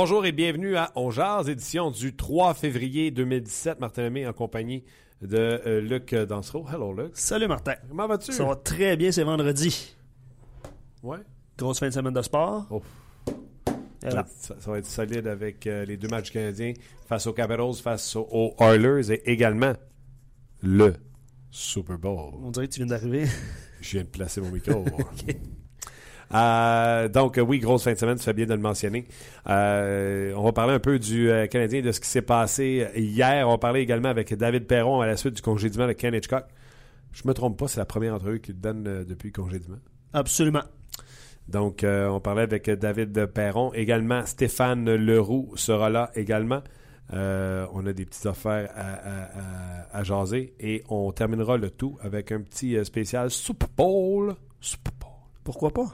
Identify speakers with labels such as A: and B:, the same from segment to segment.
A: Bonjour et bienvenue à On Jazz, édition du 3 février 2017. Martin Lemay en compagnie de euh, Luc Dansereau. Hello Luc.
B: Salut Martin.
A: Comment vas-tu?
B: Ça va très bien, c'est vendredi.
A: Ouais.
B: Grosse fin de semaine de sport.
A: Oh. Ça, ça va être solide avec euh, les deux matchs canadiens face aux Capitals, face aux, aux Oilers et également le Super Bowl.
B: On dirait que tu viens d'arriver.
A: Je viens de placer mon micro. Euh, donc, euh, oui, grosse fin de semaine, tu fais bien de le mentionner. Euh, on va parler un peu du euh, Canadien, de ce qui s'est passé hier. On va parler également avec David Perron à la suite du congédiement de Ken Hitchcock. Je me trompe pas, c'est la première entrevue qu'il donne depuis le congédiement.
B: Absolument.
A: Donc, on parlait avec David Perron. Également, Stéphane Leroux sera là également. Euh, on a des petites affaires à, à- à- à jaser. Et on terminera le tout avec un petit spécial Super Bowl. Super Bowl.
B: Pourquoi pas?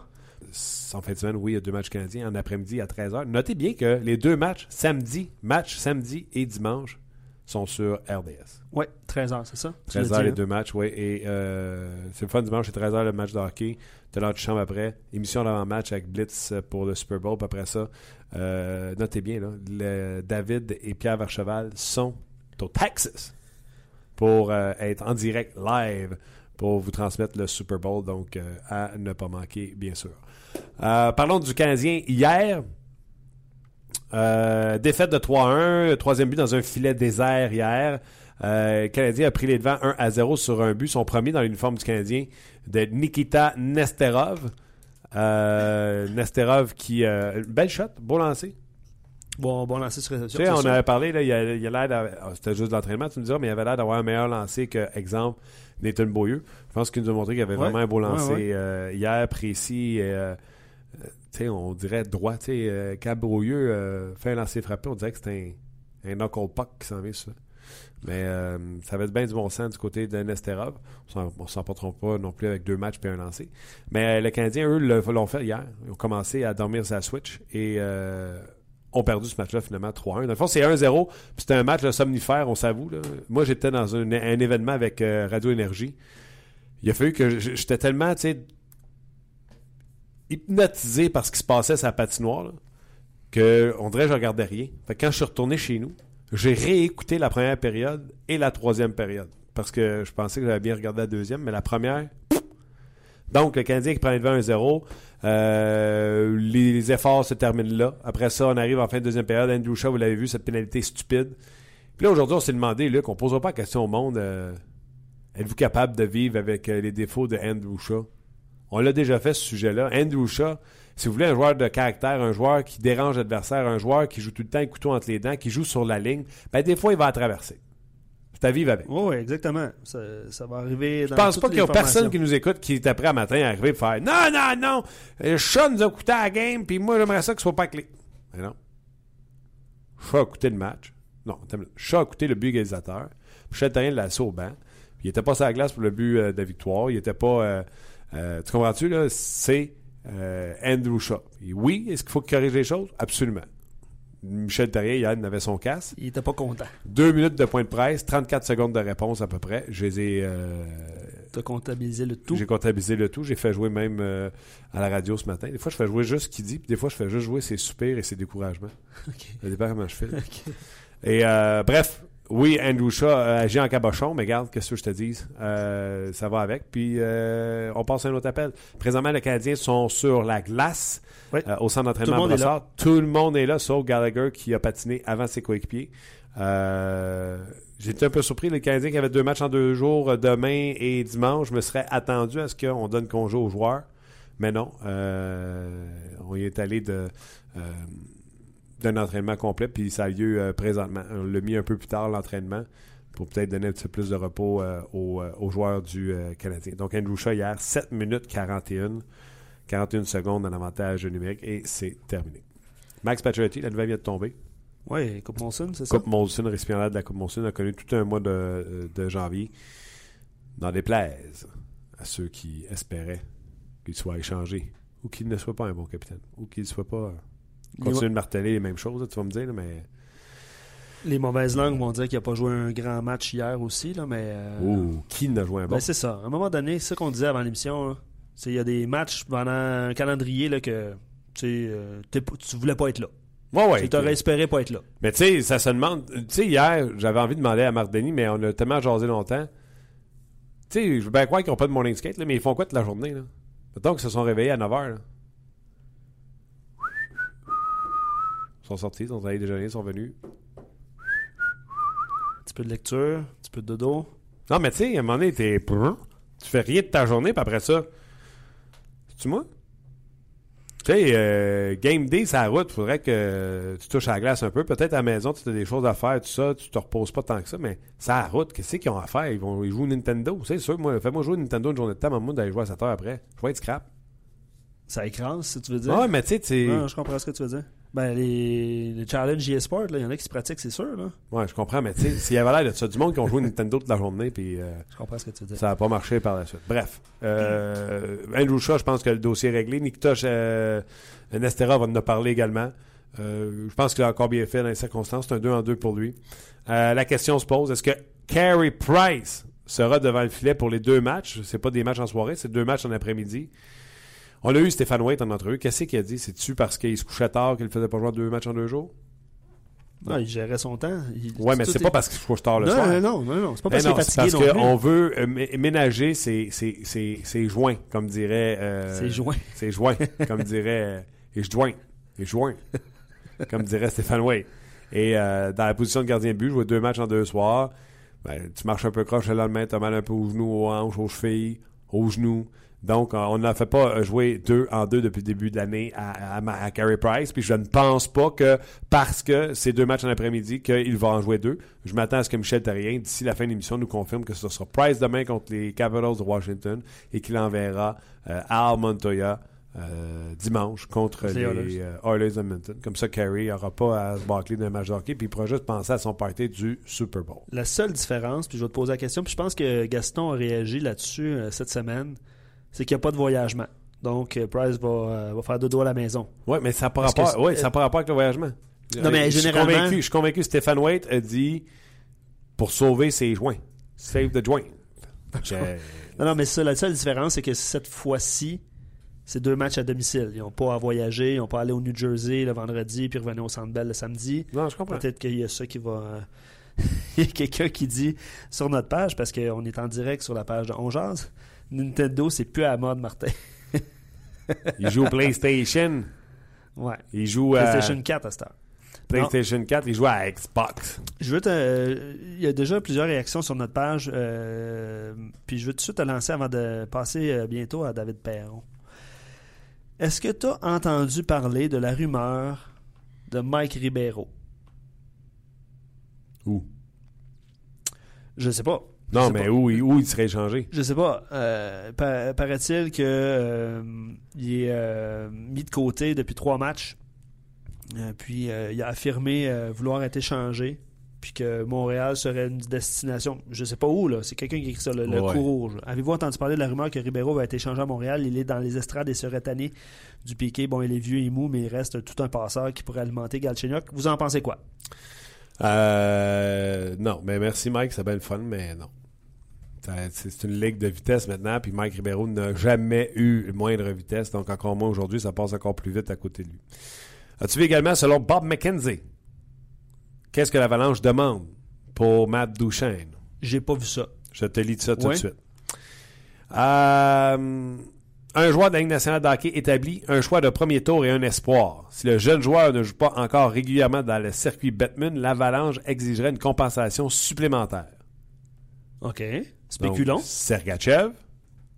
A: En fin de semaine, oui, il y a deux matchs canadiens en après-midi à 13h. Notez bien que les deux matchs, samedi, match samedi et dimanche, sont sur RDS.
B: Ouais, 13h, c'est ça? Tu l'as
A: 13h
B: dit,
A: les
B: hein?
A: deux matchs, oui. Et euh, c'est le fun dimanche, c'est 13h le match de hockey. T'as l'heure de chambre après. Émission d'avant-match avec Blitz pour le Super Bowl. Puis après ça, euh, notez bien, là, le- David et Pierre Vercheval sont au Texas pour euh, être en direct live pour vous transmettre le Super Bowl. Donc, euh, à ne pas manquer, bien sûr. Euh, parlons du Canadien hier. Euh, défaite de 3-1, troisième but dans un filet désert hier. Euh, le Canadien a pris les devants 1 à 0 sur un but, son premier dans l'uniforme du Canadien, de Nikita Nesterov. Nesterov qui. Belle shot, beau lancer.
B: Bon, bon lancer sur
A: Tu
B: réception.
A: sais,
B: c'est
A: on avait parlé, là, il il a l'air ah, C'était juste de l'entraînement, tu me diras, mais il avait l'air d'avoir un meilleur lancer que, exemple, Nathan Beaulieu. Je pense qu'il nous a montré qu'il avait
B: Ouais.
A: vraiment un beau lancer
B: Ouais,
A: euh, hier, précis. euh, euh, on dirait droit. Tu sais, euh, euh, fait un lancer frappé, on dirait que c'est un, un knuckle puck qui s'en vient ça. Mais ça avait bien du bon sens du côté de Nesterov. On ne s'en portera pas non plus avec deux matchs et un lancé. Mais les Canadiens, eux, l'ont fait hier. Ils ont commencé à dormir sa switch et ont perdu ce match-là finalement 3-1. Dans le fond, c'est 1-0. Puis C'était un match là, somnifère, on s'avoue. Moi, j'étais dans un, événement avec euh, Radio Énergie. Il a fallu que j'étais tellement, hypnotisé par ce qui se passait sur la patinoire, là, que on dirait que je regardais rien. Fait quand je suis retourné chez nous, j'ai réécouté la première période et la troisième période. Parce que je pensais que j'avais bien regardé la deuxième, mais la première. Donc, le Canadien qui prend le devant 1-0. Euh, les, efforts se terminent là. Après ça, on arrive en fin de deuxième période. Andrew Shaw, vous l'avez vu, cette pénalité stupide. Puis là, aujourd'hui, on s'est demandé, Luc, on ne posera pas la question au monde. euh, Êtes-vous capable de vivre avec euh, les défauts de Andrew Shaw? On l'a déjà fait, ce sujet-là. Andrew Shaw, si vous voulez un joueur de caractère, un joueur qui dérange l'adversaire, un joueur qui joue tout le temps couteau entre les dents, qui joue sur la ligne, ben des fois, il va traverser. À vivre avec.
B: Oui, exactement. Ça, ça va arriver
A: Je pense pas qu'il y a personne qui nous écoute qui est après à matin à arriver et faire Non, non, non, euh, Shaw nous a coûté à la game, puis moi j'aimerais ça que ce soit pas clé. Mais non. Shaw a coûté le match. Non. Shaw a coûté le but égalisateur. Therrien l'a au banc. Puis il était pas sur la glace pour le but euh, de victoire. Il était pas. euh, euh, tu comprends-tu, là? C'est Andrew Shaw. Et oui, est-ce qu'il faut qu'il corrige les choses? Absolument. Michel Therrien, hier, il avait son casse.
B: Il était pas content.
A: Deux minutes de point de presse, 34 secondes de réponse à peu près. Je les ai. euh,
B: T'as comptabilisé le tout?
A: j'ai comptabilisé le tout. J'ai fait jouer même euh, à la radio ce matin. Des fois, je fais jouer juste ce qu'il dit, puis des fois, je fais juste jouer ses soupirs et ses découragements.
B: Ok.
A: Ça dépend comment je fais. Et euh, bref, oui, Andrew Shaw euh, agit en cabochon, mais regarde, qu'est-ce que je te dis? Euh, ça va avec. Puis, euh, on passe à un autre appel. Présentement, les Canadiens sont sur la glace
B: Oui.
A: au centre d'entraînement. Brossard. Tout le monde est là, sauf Gallagher qui a patiné avant ses coéquipiers. J'étais un peu surpris. Les Canadiens qui avaient deux matchs en deux jours, demain et dimanche, je me serais attendu à ce qu'on donne congé aux joueurs. Mais non, on y est allé de, d'un entraînement complet, puis ça a lieu euh, présentement. On l'a mis un peu plus tard, l'entraînement. pour peut-être donner un petit peu plus de repos euh, aux, euh, aux joueurs du euh, Canadien. Donc, Andrew Shaw, hier, 7 minutes 41, 41 secondes en avantage numérique, et c'est terminé. Max Pacioretty, la nouvelle vient de tomber.
B: Oui, Coupe Monson, c'est ça?
A: Coupe Molson, récipiendaire de la Coupe Molson, a connu tout un mois de, de janvier. Dans des plaises à ceux qui espéraient qu'il soit échangé ou qu'il ne soit pas un bon capitaine ou qu'il ne soit pas. Continuer de marteler les mêmes choses, tu vas me dire, mais.
B: Les mauvaises langues vont dire qu'il n'a pas joué un grand match hier aussi, là, mais. euh,
A: Ouh, qui n'a joué un bon
B: ben, c'est ça. À un moment donné, c'est ça qu'on disait avant l'émission. C'est- Il y a des matchs pendant un calendrier là, que euh, tu voulais pas être là.
A: Ouais, ouais.
B: tu aurais espéré pas être là.
A: Mais tu sais, ça se demande. Tu sais, hier, j'avais envie de demander à Marc Denis, mais on a tellement jasé longtemps. Tu sais, je veux bien croire qu'ils n'ont pas de morning skate, là, mais ils font quoi toute la journée, là? Mettons qu'ils se sont réveillés à 9h, là. Ils sont sortis, ils sont allés déjeuner, ils sont venus.
B: Un petit peu de lecture, un petit peu de dodo.
A: Non, mais tu sais, à un moment donné, t'es. Tu fais rien de ta journée, puis après ça. C'est-tu moi? Tu sais, euh, game day, la route. Faudrait que tu touches à la glace un peu. Peut-être à la maison, tu as des choses à faire, tout ça. Tu te reposes pas tant que ça, mais à la route. Qu'est-ce qu'ils ont à faire? Ils vont ils jouent Nintendo. C'est sûr, moi, fais-moi jouer Nintendo une journée de temps, maman, d'aller jouer à 7 heures après. Je vais être scrap.
B: Ça écrase, si tu veux dire.
A: Ouais, mais tu sais, tu.
B: Je comprends ce que tu veux dire. Ben, les, les challenges e-sport, il y en a qui se pratiquent, c'est sûr. Là.
A: Ouais, je comprends, mais tu sais, s'il y avait l'air de ça, du monde qui ont joué Nintendo toute la journée, puis. euh,
B: Je comprends ce que tu dire.
A: Ça n'a pas marché par la suite. Bref. Euh, Andrew Shaw, je pense que le dossier est réglé. Nikita euh, Nestera va en parler également. Euh, je pense qu'il a encore bien fait dans les circonstances. C'est un 2 en 2 pour lui. La question se pose, est-ce que Carey Price sera devant le filet pour les deux matchs? C'est pas des matchs en soirée, c'est deux matchs en après-midi. On a eu Stéphane White en entrevue. Qu'est-ce qu'il a dit? C'est-tu parce qu'il se couchait tard qu'il ne faisait pas jouer deux matchs en deux jours?
B: Non, il gérait son temps. Il-
A: Ouais, mais c'est
B: est-
A: pas parce qu'il se couche tard le
B: non,
A: soir.
B: non, non, non, non, c'est pas parce qu'il est
A: c'est
B: fatigué
A: parce qu'on veut euh, mé- ménager ses, ses, ses, ses joints, comme dirait... euh,
B: C'est joint.
A: Ses joints, comme dirait... euh, et je joins. Et je joins. comme dirait Stéphane Way. Et euh, dans la position de gardien de but, jouer deux matchs en deux soirs, ben, tu marches un peu croche le lendemain, tu as mal un peu aux genoux, aux hanches, aux chevilles, aux genoux. Donc, euh, on n'a fait pas euh, jouer deux en deux depuis le début de l'année à, à, Carey Price. Puis je ne pense pas que parce que c'est deux matchs en après-midi qu'il va en jouer deux. Je m'attends à ce que Michel Terrien, d'ici la fin de l'émission, nous confirme que ce sera Price demain contre les Capitals de Washington et qu'il enverra euh, Al Montoya euh, dimanche contre
B: Les Oilers.
A: euh, Oilers d'Edmonton. Comme ça, Carey n'aura pas à se bâcler d'un match de hockey puis il pourra juste penser à son party du Super Bowl.
B: La seule différence, puis je vais te poser la question, puis je pense que Gaston a réagi là-dessus cette semaine, c'est qu'il n'y a pas de voyagement. Donc, euh, Price va, euh, va faire dodo à la maison.
A: Oui, mais ça n'a pas rapport, ouais, ça pas rapport avec le voyagement.
B: Non, mais
A: Euh, je suis
B: généralement-
A: convaincu, je suis convaincu que Stéphane Waite a dit pour sauver ses joints. Save the joint.
B: Non, non, mais ça, la seule différence, c'est que cette fois-ci, c'est deux matchs à domicile. Ils n'ont pas à voyager, ils n'ont pas à aller au New Jersey le vendredi, puis revenir au Centre Bell le samedi.
A: Non, je comprends.
B: Peut-être qu'il y a ça qui va... Il y a quelqu'un qui dit sur notre page, parce qu'on est en direct sur la page de On Jase, Nintendo, c'est plus à la mode, Martin.
A: Il joue au PlayStation.
B: Ouais.
A: Il joue à
B: PlayStation 4 à cette heure.
A: PlayStation 4. Il joue à Xbox.
B: Je veux te, euh, il y a déjà plusieurs réactions sur notre page, euh, puis je veux tout de suite te lancer avant de passer euh, bientôt à David Perron. Est-ce que tu as entendu parler de la rumeur de Mike Ribeiro?
A: Où?
B: Je sais pas.
A: Non, mais
B: pas.
A: où, il- où il serait échangé?
B: Je sais pas. Euh, pa- paraît-il que euh, il est euh, mis de côté depuis trois matchs. Euh, puis il a affirmé vouloir être échangé. Puis que Montréal serait une destination. Je sais pas où, là. C'est quelqu'un qui écrit ça, le, coup rouge. Avez-vous entendu parler de la rumeur que Ribeiro va être échangé à Montréal? Il est dans les estrades et serait tanné du piqué. Bon, il est vieux et mou, mais il reste tout un passeur qui pourrait alimenter Galchenyuk. Vous en pensez quoi?
A: Euh, non, mais merci Mike, c'est bien le fun, mais non. C'est une ligue de vitesse maintenant, puis Mike Ribeiro n'a jamais eu moindre vitesse, donc encore moins aujourd'hui, ça passe encore plus vite à côté de lui. As-tu vu également, selon Bob McKenzie, qu'est-ce que l'Avalanche demande pour Matt Duchesne?
B: J'ai pas vu ça.
A: Je te lis ça tout de suite. Euh, un joueur de la Ligue nationale de hockey établit un choix de premier tour et un espoir. Si le jeune joueur ne joue pas encore régulièrement dans le circuit Batman, l'Avalanche exigerait une compensation supplémentaire.
B: OK. Spéculons.
A: Donc, Sergachev,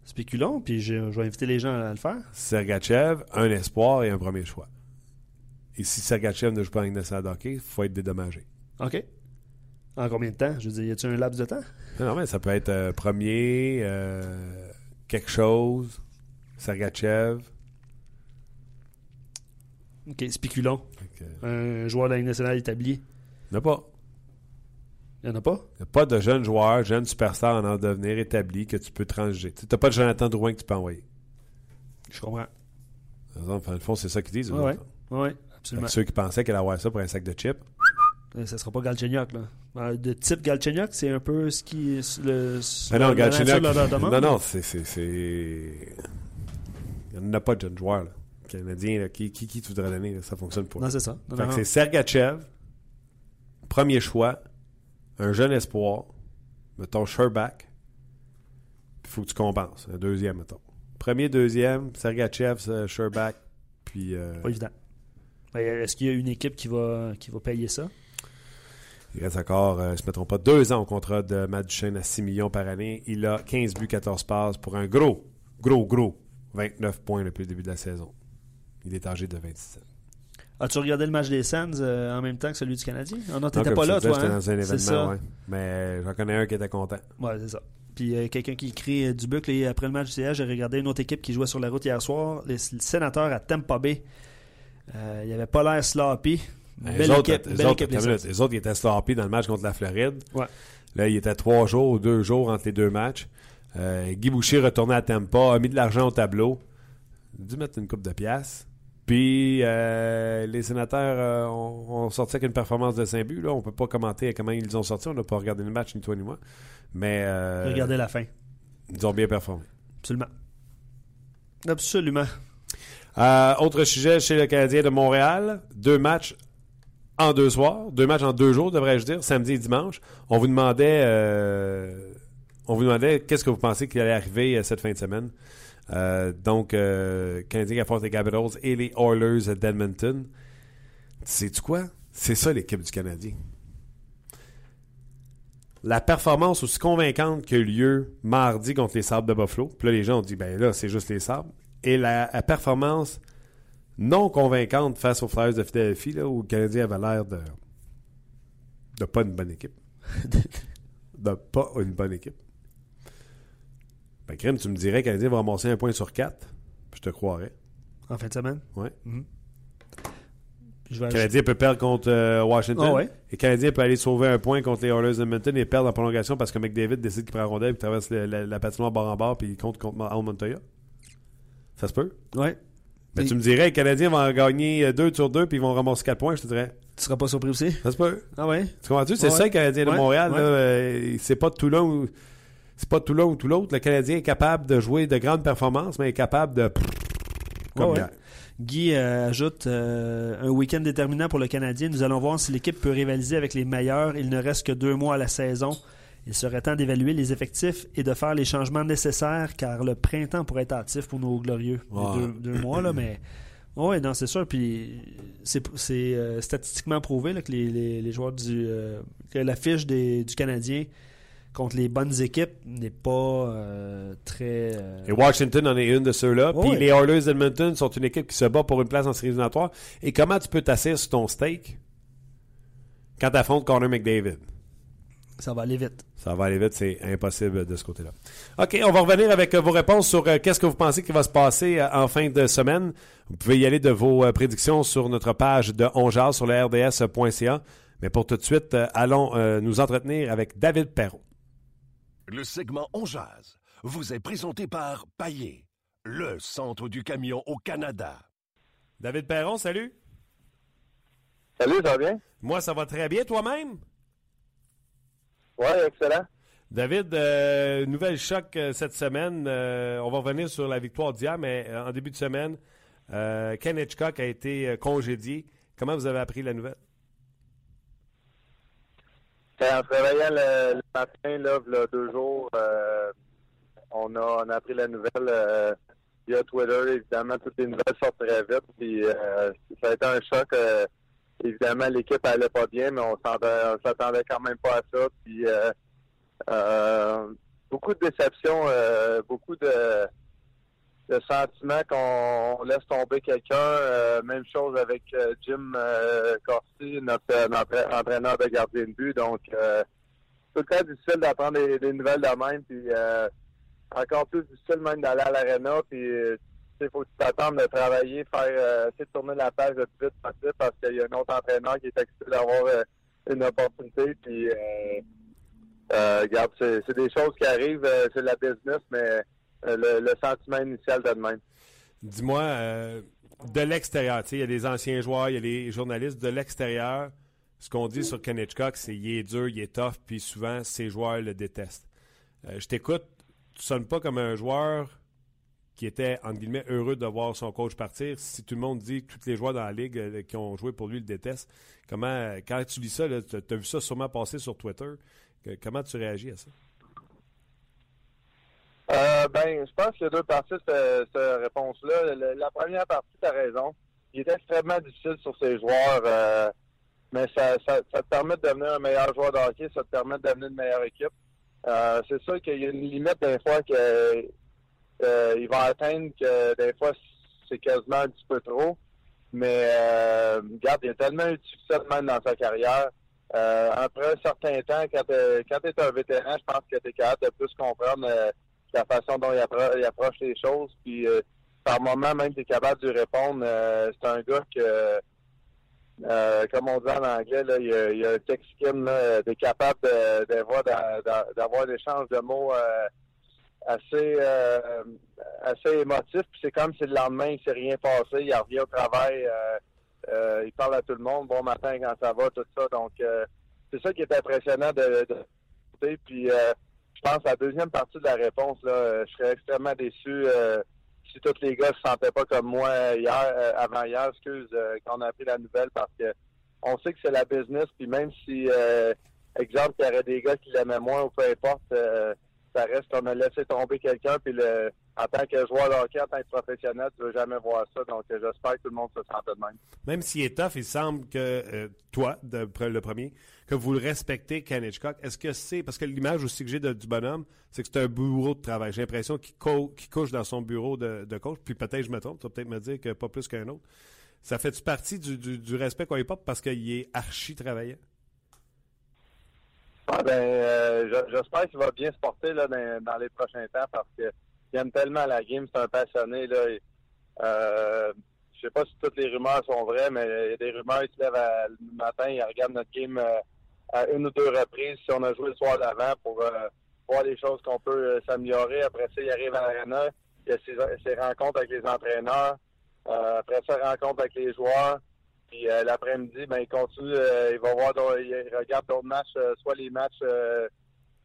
B: Spéculons, puis je, je vais inviter les gens à le faire.
A: Sergachev, un espoir et un premier choix. Et si Sergachev ne joue pas en Ligue nationale de hockey, il faut être dédommagé.
B: OK. En combien de temps? Je veux dire, y a-tu un laps de temps?
A: Non, mais ça peut être euh, premier, euh, quelque chose, Sergachev.
B: OK,
A: que,
B: Un joueur de la Ligue nationale établi.
A: Il n'y en a pas.
B: Il n'y en a pas?
A: Il n'y a pas de jeunes joueurs, jeunes superstars en en devenir établis que tu peux transiger. Tu n'as pas de Jonathan Drouin que tu peux envoyer.
B: Je comprends.
A: Enfin, le fond, c'est ça qu'ils disent.
B: Ouais. Oui,
A: Fait
B: absolument.
A: ceux qui pensaient qu'elle allait avoir ça pour un sac de chips,
B: Euh, Ça sera pas Galchenyuk, là. Euh, De type Galchenyuk, c'est un peu ce qui le,
A: Mais non, Galchenyuk. Non, non, c'est. Il n'y en a pas de jeunes joueurs. Là. Canadiens, là, qui, qui, qui tu voudrais donner là, Ça fonctionne pas.
B: Non, c'est ça.
A: C'est Sergachev, premier choix, un jeune espoir, mettons Sherback, puis il faut que tu compenses. Un deuxième, mettons. Premier, deuxième, Sergachev, euh, Sherback, puis. euh,
B: Pas évident. Est-ce qu'il y a une équipe qui va, qui va payer ça?
A: Il reste encore, euh, ils ne se mettront pas deux ans au contrat de Matt Duchesne à 6 millions par année. Il a 15 buts, 14 passes pour un gros, gros, gros 29 points depuis le début de la saison. Il est âgé de 27 ans.
B: As-tu regardé le match des Sands euh, en même temps que celui du Canadien? Ah non, t'étais pas là,
A: disais,
B: toi.
A: J'étais
B: hein?
A: dans un
B: ça.
A: événement, ouais. Mais j'en connais un qui était content.
B: Ouais, c'est ça. Puis euh, quelqu'un qui écrit euh, Dubuc, là, après le match du CH, j'ai regardé une autre équipe qui jouait sur la route hier soir, les, les sénateurs à Tampa Bay. Euh, il n'y avait pas l'air sloppy.
A: Les
B: Belle
A: autres,
B: équipe,
A: les
B: belle
A: autres,
B: équipe, les
A: attends une minute,
B: Sens.
A: les autres, ils étaient sloppy dans le match contre la Floride.
B: Ouais.
A: Là, il était trois jours ou deux jours entre les deux matchs. Euh, Guy Boucher retourné à Tampa, a mis de l'argent au tableau. A dû mettre une coupe de pièces. Puis euh, les sénateurs euh, ont, ont sorti avec une performance de 5 buts. Là. On peut pas commenter comment ils ont sorti. On n'a pas regardé le match, ni toi ni moi. Mais euh,
B: Regardez la fin.
A: ils ont bien performé.
B: Absolument. Absolument.
A: Autre sujet chez le Canadien de Montréal. Deux matchs en deux soirs. Deux matchs en deux jours, devrais-je dire, samedi et dimanche. On vous demandait, on vous demandait qu'est-ce que vous pensez qu'il allait arriver euh, cette fin de semaine. Euh, donc, euh, Canadien qui affronte les Capitals et les Oilers d'Edmonton. Sais-tu quoi? C'est ça l'équipe du Canadien. La performance aussi convaincante qui a eu lieu mardi contre les Sabres de Buffalo. Puis là, les gens ont dit, ben là, c'est juste les Sabres. Et la, la performance non convaincante face aux Flyers de Philadelphie, là, où le Canadien avait l'air de de pas une bonne équipe. de pas une bonne équipe. Ben, Crème, tu me dirais que Canadien va ramasser un point sur quatre. Je te croirais.
B: En fin de semaine? Mhm. Vais
A: Le
B: ajouter-
A: Canadien peut perdre contre euh, Washington.
B: Ah ouais.
A: Et le Canadien peut aller sauver un point contre les Oilers d'Edmonton et perdre en prolongation parce que McDavid décide qu'il prend la rondelle et traverse le- la, la patinoire bord en bord puis il compte contre Al Montoya. Ça se peut?
B: Ouais.
A: Mais tu me dirais, les Canadiens vont en gagner 2 sur 2 puis ils vont ramasser 4 points, je te dirais.
B: Tu seras pas surpris aussi?
A: Ça se peut.
B: Ah ouais?
A: Tu comprends-tu? C'est
B: Ouais.
A: ça, le Canadien de. Montréal. Là, euh, c'est pas tout l'un ou. C'est pas tout l'un ou tout l'autre. Le Canadien est capable de jouer de grandes performances, mais est capable de. Comme
B: Ouais. Guy euh, ajoute euh, un week-end déterminant pour le Canadien. Nous allons voir si l'équipe peut rivaliser avec les meilleurs. Il ne reste que deux mois à la saison. Il serait temps d'évaluer les effectifs et de faire les changements nécessaires car le printemps pourrait être hâtif pour nos glorieux. Deux, deux mois, là, mais. Oui, non, c'est sûr. Puis c'est euh, statistiquement prouvé là, que les, les- les joueurs du. que la fiche des- du Canadien contre les bonnes équipes n'est pas euh, très. euh,
A: Et Washington en est une de ceux-là. Puis les Oilers d'Edmonton sont une équipe qui se bat pour une place en série éliminatoire. Et comment tu peux t'asseoir sur ton steak quand tu affrontes Connor McDavid?
B: ça va aller vite.
A: Ça va aller vite, c'est impossible de ce côté-là. OK, on va revenir avec euh, vos réponses sur euh, qu'est-ce que vous pensez qui va se passer euh, en fin de semaine. Vous pouvez y aller de vos euh, prédictions sur notre page de Ongeal sur le rds.ca. Mais pour tout de suite, allons nous entretenir avec David Perron.
C: Le segment On Jazz vous est présenté par Paillé, le centre du camion au Canada.
A: David Perron, salut.
D: Salut, ça va bien?
A: Moi, ça va très bien. Toi-même?
D: Oui, excellent.
A: David, euh, nouvelle choc euh, cette semaine. Euh, on va revenir sur la victoire d'hier, mais en début de semaine, euh, Ken Hitchcock a été congédié. Comment vous avez appris la nouvelle?
D: Quand en travaillant le, matin, là, v'là deux jours, euh, on, a, appris la nouvelle euh, via Twitter. Évidemment, toutes les nouvelles sortent très vite. Puis, euh, ça a été un choc. évidemment, l'équipe allait pas bien, mais on s'attendait, quand même pas à ça. Puis, beaucoup de déceptions, beaucoup de le sentiment qu'on laisse tomber quelqu'un. même chose avec Jim Corsi, notre, entraîneur de gardien de but. Donc, tout le temps difficile d'apprendre des, nouvelles de même. Puis, encore plus difficile même d'aller à l'aréna. Puis, il faut t'attendes de travailler, faire, essayer de tourner la page le plus vite possible parce qu'il y a un autre entraîneur qui est excité d'avoir une opportunité. Puis, euh, regarde, c'est des choses qui arrivent, euh, c'est la business, mais euh, le, sentiment initial de même.
A: Dis-moi, de l'extérieur, il y a des anciens joueurs, il y a des journalistes de l'extérieur. Ce qu'on dit sur Ken Hitchcock, c'est qu'il est dur, il est tough, puis souvent, ses joueurs le détestent. je t'écoute, tu sonnes pas comme un joueur qui était, entre guillemets, heureux de voir son coach partir. Si tout le monde dit que tous les joueurs dans la ligue qui ont joué pour lui le détestent, comment, quand tu lis ça, tu as vu ça sûrement passer sur Twitter, Comment tu réagis à ça?
D: Euh, ben, je pense qu'il y a deux parties de cette, réponse-là. La, première partie, tu as raison. Il est extrêmement difficile sur ses joueurs, euh, mais ça, te permet de devenir un meilleur joueur de hockey, ça te permet de devenir une meilleure équipe. Euh, c'est sûr qu'il y a une limite des fois qu'il va atteindre que des fois c'est quasiment un petit peu trop. Mais regarde, il a tellement eu de succès même dans sa carrière. Après un certain temps, quand tu es un vétéran, je pense que tu es capable de plus comprendre la façon dont il, approche les choses. Puis euh, par moment, même tu es capable de répondre. c'est un gars que comme on dit en anglais, il, y a, un text skin, tu es capable d'avoir d'avoir des échanges de mots assez assez émotifs. Puis c'est comme si le lendemain, il s'est rien passé, il revient au travail. Euh, il parle à tout le monde. Bon matin quand ça va, tout ça. Donc, euh, c'est ça qui est impressionnant de, de Puis, euh, pense à la deuxième partie de la réponse, là, je serais extrêmement déçu si tous les gars se sentaient pas comme moi hier, avant hier, excuse, quand on a appris la nouvelle, parce que on sait que c'est la business. Puis même si, exemple, il y aurait des gars qui l'aimaient moins ou peu importe, ça reste qu'on a laissé tomber quelqu'un, puis le, en tant que joueur de hockey, en tant que professionnel, tu veux jamais voir ça. Donc, j'espère que tout le monde se sente de même.
A: Même s'il est il semble que euh, toi, le premier, que vous le respectez, Ken Hitchcock. Est-ce que c'est, parce que l'image aussi que j'ai du bonhomme, c'est que c'est un bureau de travail. J'ai l'impression qu'il couche dans son bureau de, coach, puis peut-être je me trompe, tu vas peut-être me dire que pas plus qu'un autre. Ça fait-tu partie du, respect qu'on lui porte parce qu'il est archi travaillant?
D: Ah ben, euh, j'espère qu'il va bien se porter là, dans, les prochains temps parce qu'il aime tellement la game, c'est un passionné. Là, euh, je sais pas si toutes les rumeurs sont vraies, mais il y a des rumeurs, il se lève le matin, il regarde notre game euh, à une ou deux reprises si on a joué le soir d'avant pour euh, voir les choses qu'on peut s'améliorer. Après ça, il arrive à l'arena, il y a ses, rencontres avec les entraîneurs. après ça, rencontre avec les joueurs. Puis euh, l'après-midi, ben il continue, euh, il va voir, il regarde d'autres matchs, euh, soit les matchs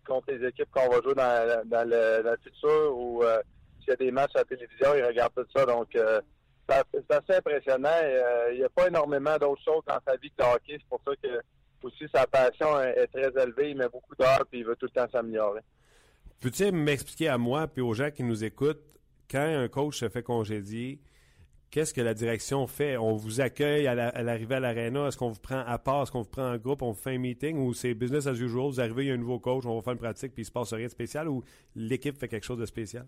D: contre les équipes qu'on va jouer dans, dans, le, futur ou s'il y a des matchs à la télévision, il regarde tout ça. Donc c'est assez impressionnant. il n'y a pas énormément d'autres choses dans sa vie que hockey. C'est pour ça que aussi sa passion est, très élevée. Il met beaucoup d'heures puis il veut tout le temps s'améliorer.
A: Peux-tu m'expliquer à moi puis aux gens qui nous écoutent quand un coach se fait congédier? Qu'est-ce que la direction fait? On vous accueille à l'arrivée à l'aréna? Est-ce qu'on vous prend à part? Est-ce qu'on vous prend en groupe? On vous fait un meeting? Ou c'est business as usual? Vous arrivez, il y a un nouveau coach, on va faire une pratique, puis il se passe rien de spécial? Ou l'équipe fait quelque chose de spécial?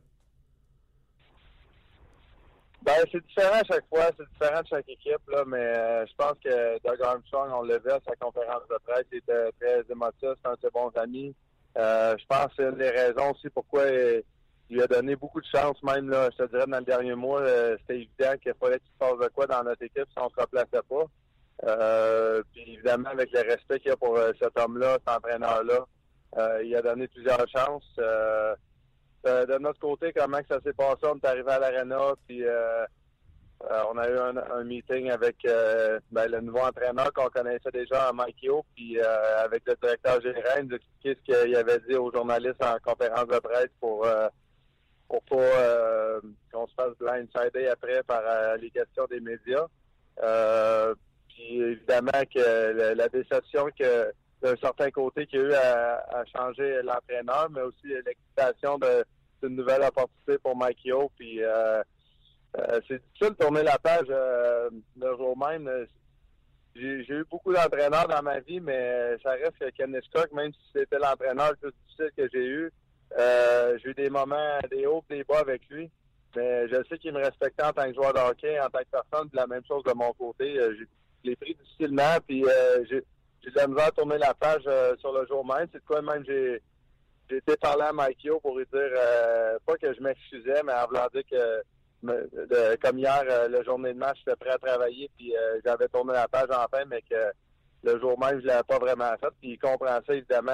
D: Ben, c'est différent à chaque fois, c'est différent de chaque équipe, là, mais euh, je pense que Doug Armstrong, on le à sa conférence de presse, il était très émotif, c'est un de ses bons amis. Euh, je pense que c'est une des raisons aussi pourquoi il lui a donné beaucoup de chance, même là, je te dirais, dans le dernier mois, euh, c'était évident qu'il fallait qu'il se passe de quoi dans notre équipe si on se replaçait pas. Puis évidemment, avec le respect qu'il y a pour cet homme-là, cet entraîneur-là, il a donné plusieurs chances. De notre côté, comment que ça s'est passé? On est arrivé à l'aréna, puis on a eu un, meeting avec ben, le nouveau entraîneur qu'on connaissait déjà, Mike Yo, puis avec le directeur général, nous expliquer ce qu'il avait dit aux journalistes en conférence de presse pour pour pas euh, qu'on se fasse blindsider après par euh, les questions des médias. Euh, puis évidemment que la, déception que d'un certain côté qu'il y a eu à, changer l'entraîneur, mais aussi l'excitation d'une nouvelle opportunité pour Mike Yo. Puis c'est difficile de tourner la page le jour même. J'ai eu beaucoup d'entraîneurs dans ma vie, mais ça reste que Ken Hitchcock, même si c'était l'entraîneur le plus difficile que j'ai eu, euh, j'ai eu des moments, des hauts, des bas avec lui. Mais je sais qu'il me respectait en tant que joueur de hockey, en tant que personne. Puis la même chose de mon côté. Euh, je l'ai pris difficilement. Puis euh, j'ai j'ai de la à tourner la page euh, sur le jour même. C'est quoi même j'ai j'ai été parler à Mike Yo pour lui dire euh, pas que je m'excusais, mais en voulant dire que de- comme hier, euh, la journée de match, j'étais prêt à travailler, puis euh, j'avais tourné la page enfin, mais que le jour même, je l'avais pas vraiment fait. Puis il comprend ça, évidemment.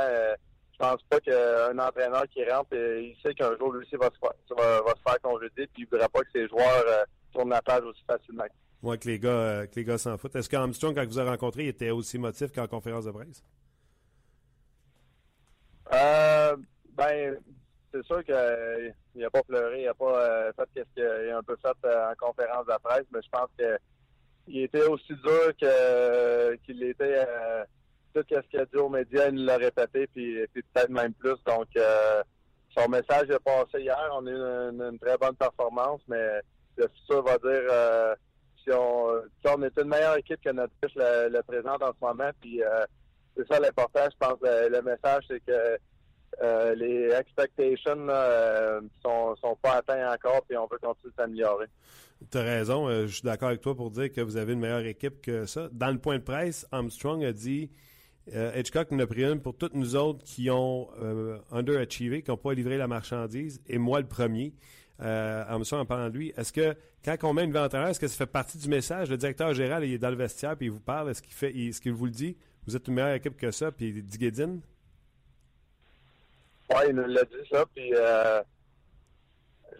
D: Je pense pas qu'un entraîneur qui rentre, il sait qu'un jour, lui aussi, va se faire, va, se faire congédier, puis il voudrait pas que ses joueurs tournent la page aussi facilement.
A: Moi, que les gars, euh, que les gars s'en foutent. Est-ce qu'Armstrong, quand vous avez rencontré, il était aussi motif qu'en conférence de presse?
D: Euh, ben, c'est sûr qu'il n'a pas pleuré, il n'a pas euh, fait ce qu'il a un peu fait euh, en conférence de presse, mais je pense que il était aussi dur qu'il était euh, tout ce qu'il a dit aux médias, il nous l'a répété, puis, peut-être même plus. Donc euh, son message est passé hier. On a eu une, une très bonne performance, mais le futur va dire euh, on est une meilleure équipe que notre fiche le, présente en ce moment, puis euh, c'est ça l'important. Je pense le, le message, c'est que euh, les expectations euh, sont, pas atteints encore, puis on veut continuer de s'améliorer.
A: Tu as raison, je suis d'accord avec toi pour dire que vous avez une meilleure équipe que ça. Dans le point de presse, Armstrong a dit Hitchcock en a pris une pour toutes nous autres qui ont euh, underachievé, qui n'ont pas livré la marchandise, et moi le premier. Euh, Armstrong en parlant de lui. Est-ce que quand on met une vente est-ce que ça fait partie du message? Le directeur général il est dans le vestiaire puis il vous parle, est-ce qu'il fait est-ce qu'il vous le dit? Vous êtes une meilleure équipe que ça, puis Guédine?
D: Oui, il nous l'a dit ça, puis euh,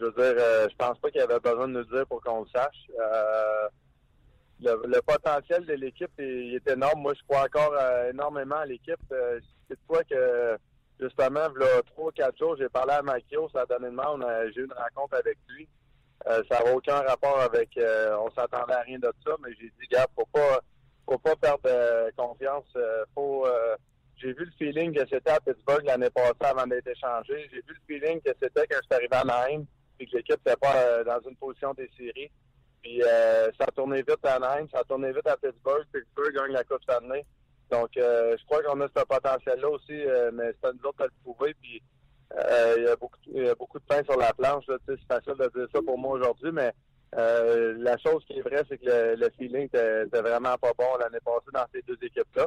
D: je veux dire, euh, je pense pas qu'il avait besoin de nous dire pour qu'on le sache. Euh, le, le potentiel de l'équipe est, énorme. Moi, je crois encore euh, énormément à l'équipe. C'est de quoi que, justement, il y a trois ou quatre jours, j'ai parlé à Makio, ça a donné de mal, a- j'ai eu une rencontre avec lui. Euh, ça n'a aucun rapport avec, euh, on s'attendait à rien de ça, mais j'ai dit, gars, faut pas, faut pas perdre euh, confiance. Euh, faut, euh, j'ai vu le feeling que c'était à Pittsburgh l'année passée avant d'être échangé. J'ai vu le feeling que c'était quand je suis arrivé à Anaheim, puis que l'équipe n'était pas euh, dans une position des. Puis euh, ça a tourné vite à Anaheim, ça a tourné vite à Pittsburgh. Pittsburgh gagne la Coupe Stanley. Donc, euh, je crois qu'on a ce potentiel-là aussi, euh, mais c'est à nous autres de le prouver. Puis, euh, il, y a beaucoup, de pain sur la planche. C'est facile de dire ça pour moi aujourd'hui, mais euh, la chose qui est vraie, c'est que le, feeling était, vraiment pas bon l'année passée dans ces deux équipes-là.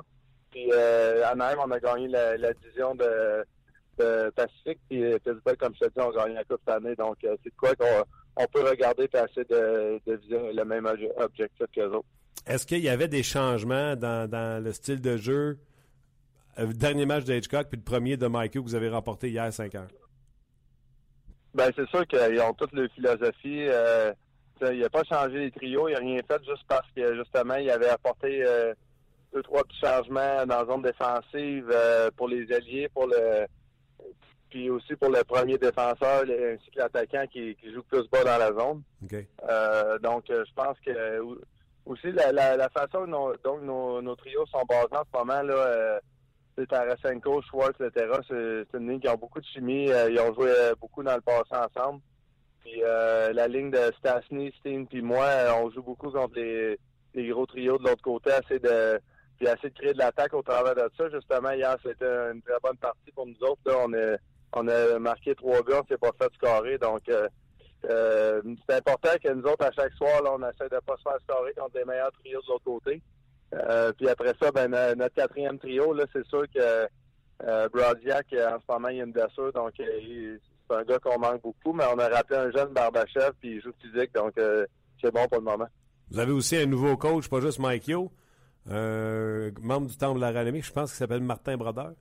D: Puis, euh, Anaheim, on a gagné la, la division de, de Pacifique. Puis, Pittsburgh, comme je te dis, on a gagné la Coupe cette année. Donc, c'est de quoi qu'on on peut regarder et de, de viser le même obje- objectif qu'eux autres.
A: Est-ce qu'il y avait des changements dans, dans le style de jeu? euh, Le dernier match de Hitchcock puis le premier de Michael que vous avez remporté hier à 5 heures?
D: Ben c'est sûr qu'ils ont toute leur philosophie. Euh, il a pas changé les trios, il a rien fait juste parce que justement il avait apporté euh, deux trois petits changements dans la zone défensive euh, pour les alliés, pour le puis aussi pour le premier défenseur ainsi que l'attaquant qui, qui joue plus bas dans la zone. Euh, donc, je pense que aussi la, la, la façon dont nos, trios sont basés en ce moment là, euh, c'est Tarasenko, Schwartz, etc. C'est une ligne qui ont beaucoup de chimie. Euh, ils ont joué euh, beaucoup dans le passé ensemble. Puis euh, la ligne de Stasny, Steen, puis moi, euh, on joue beaucoup contre les, gros trios de l'autre côté, assez de puis essayer de créer de l'attaque au travers de ça. Justement, hier, c'était une très bonne partie pour nous autres. Là, on a on a marqué trois gars, on s'est pas fait scorer. Donc euh, c'est important que nous autres, à chaque soir, on essaie de pas se faire scorer contre les meilleurs trios de l'autre côté. Euh, puis après ça, ben no- notre quatrième trio, là, c'est sûr que euh, euh, en ce moment, il y a une blessure, donc c'est un gars qu'on manque beaucoup, mais on a rappelé un jeune Barbachev, puis il joue physique, donc c'est bon pour le moment.
A: Vous avez aussi un nouveau coach, pas juste Mike Yo, membre du Temple de la Renommée, je pense qu'il s'appelle Martin Brodeur.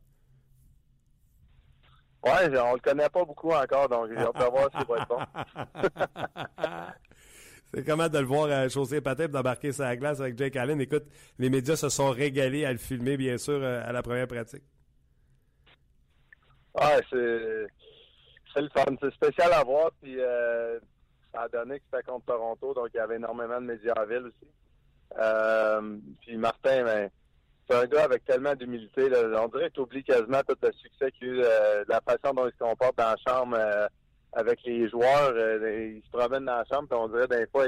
D: Ouais, on le connaît pas beaucoup encore, donc hâte de voir s'il va être bon.
A: C'est comment de le voir à les patins et d'embarquer sur la glace avec Jake Allen? Écoute, les médias se sont régalés à le filmer, bien sûr, euh, à la première pratique.
D: Ouais, c'est c'est le fun. C'est spécial à voir. Puis euh, ça a donné que c'était contre Toronto, donc il y avait énormément de médias en ville aussi. Euh, puis Martin, ben, c'est un gars avec tellement d'humilité. On dirait que tu quasiment tout le succès qu'il a eu, euh, la façon dont il se comporte dans la chambre euh, avec les joueurs. euh, il se promène dans la chambre, puis on dirait des fois,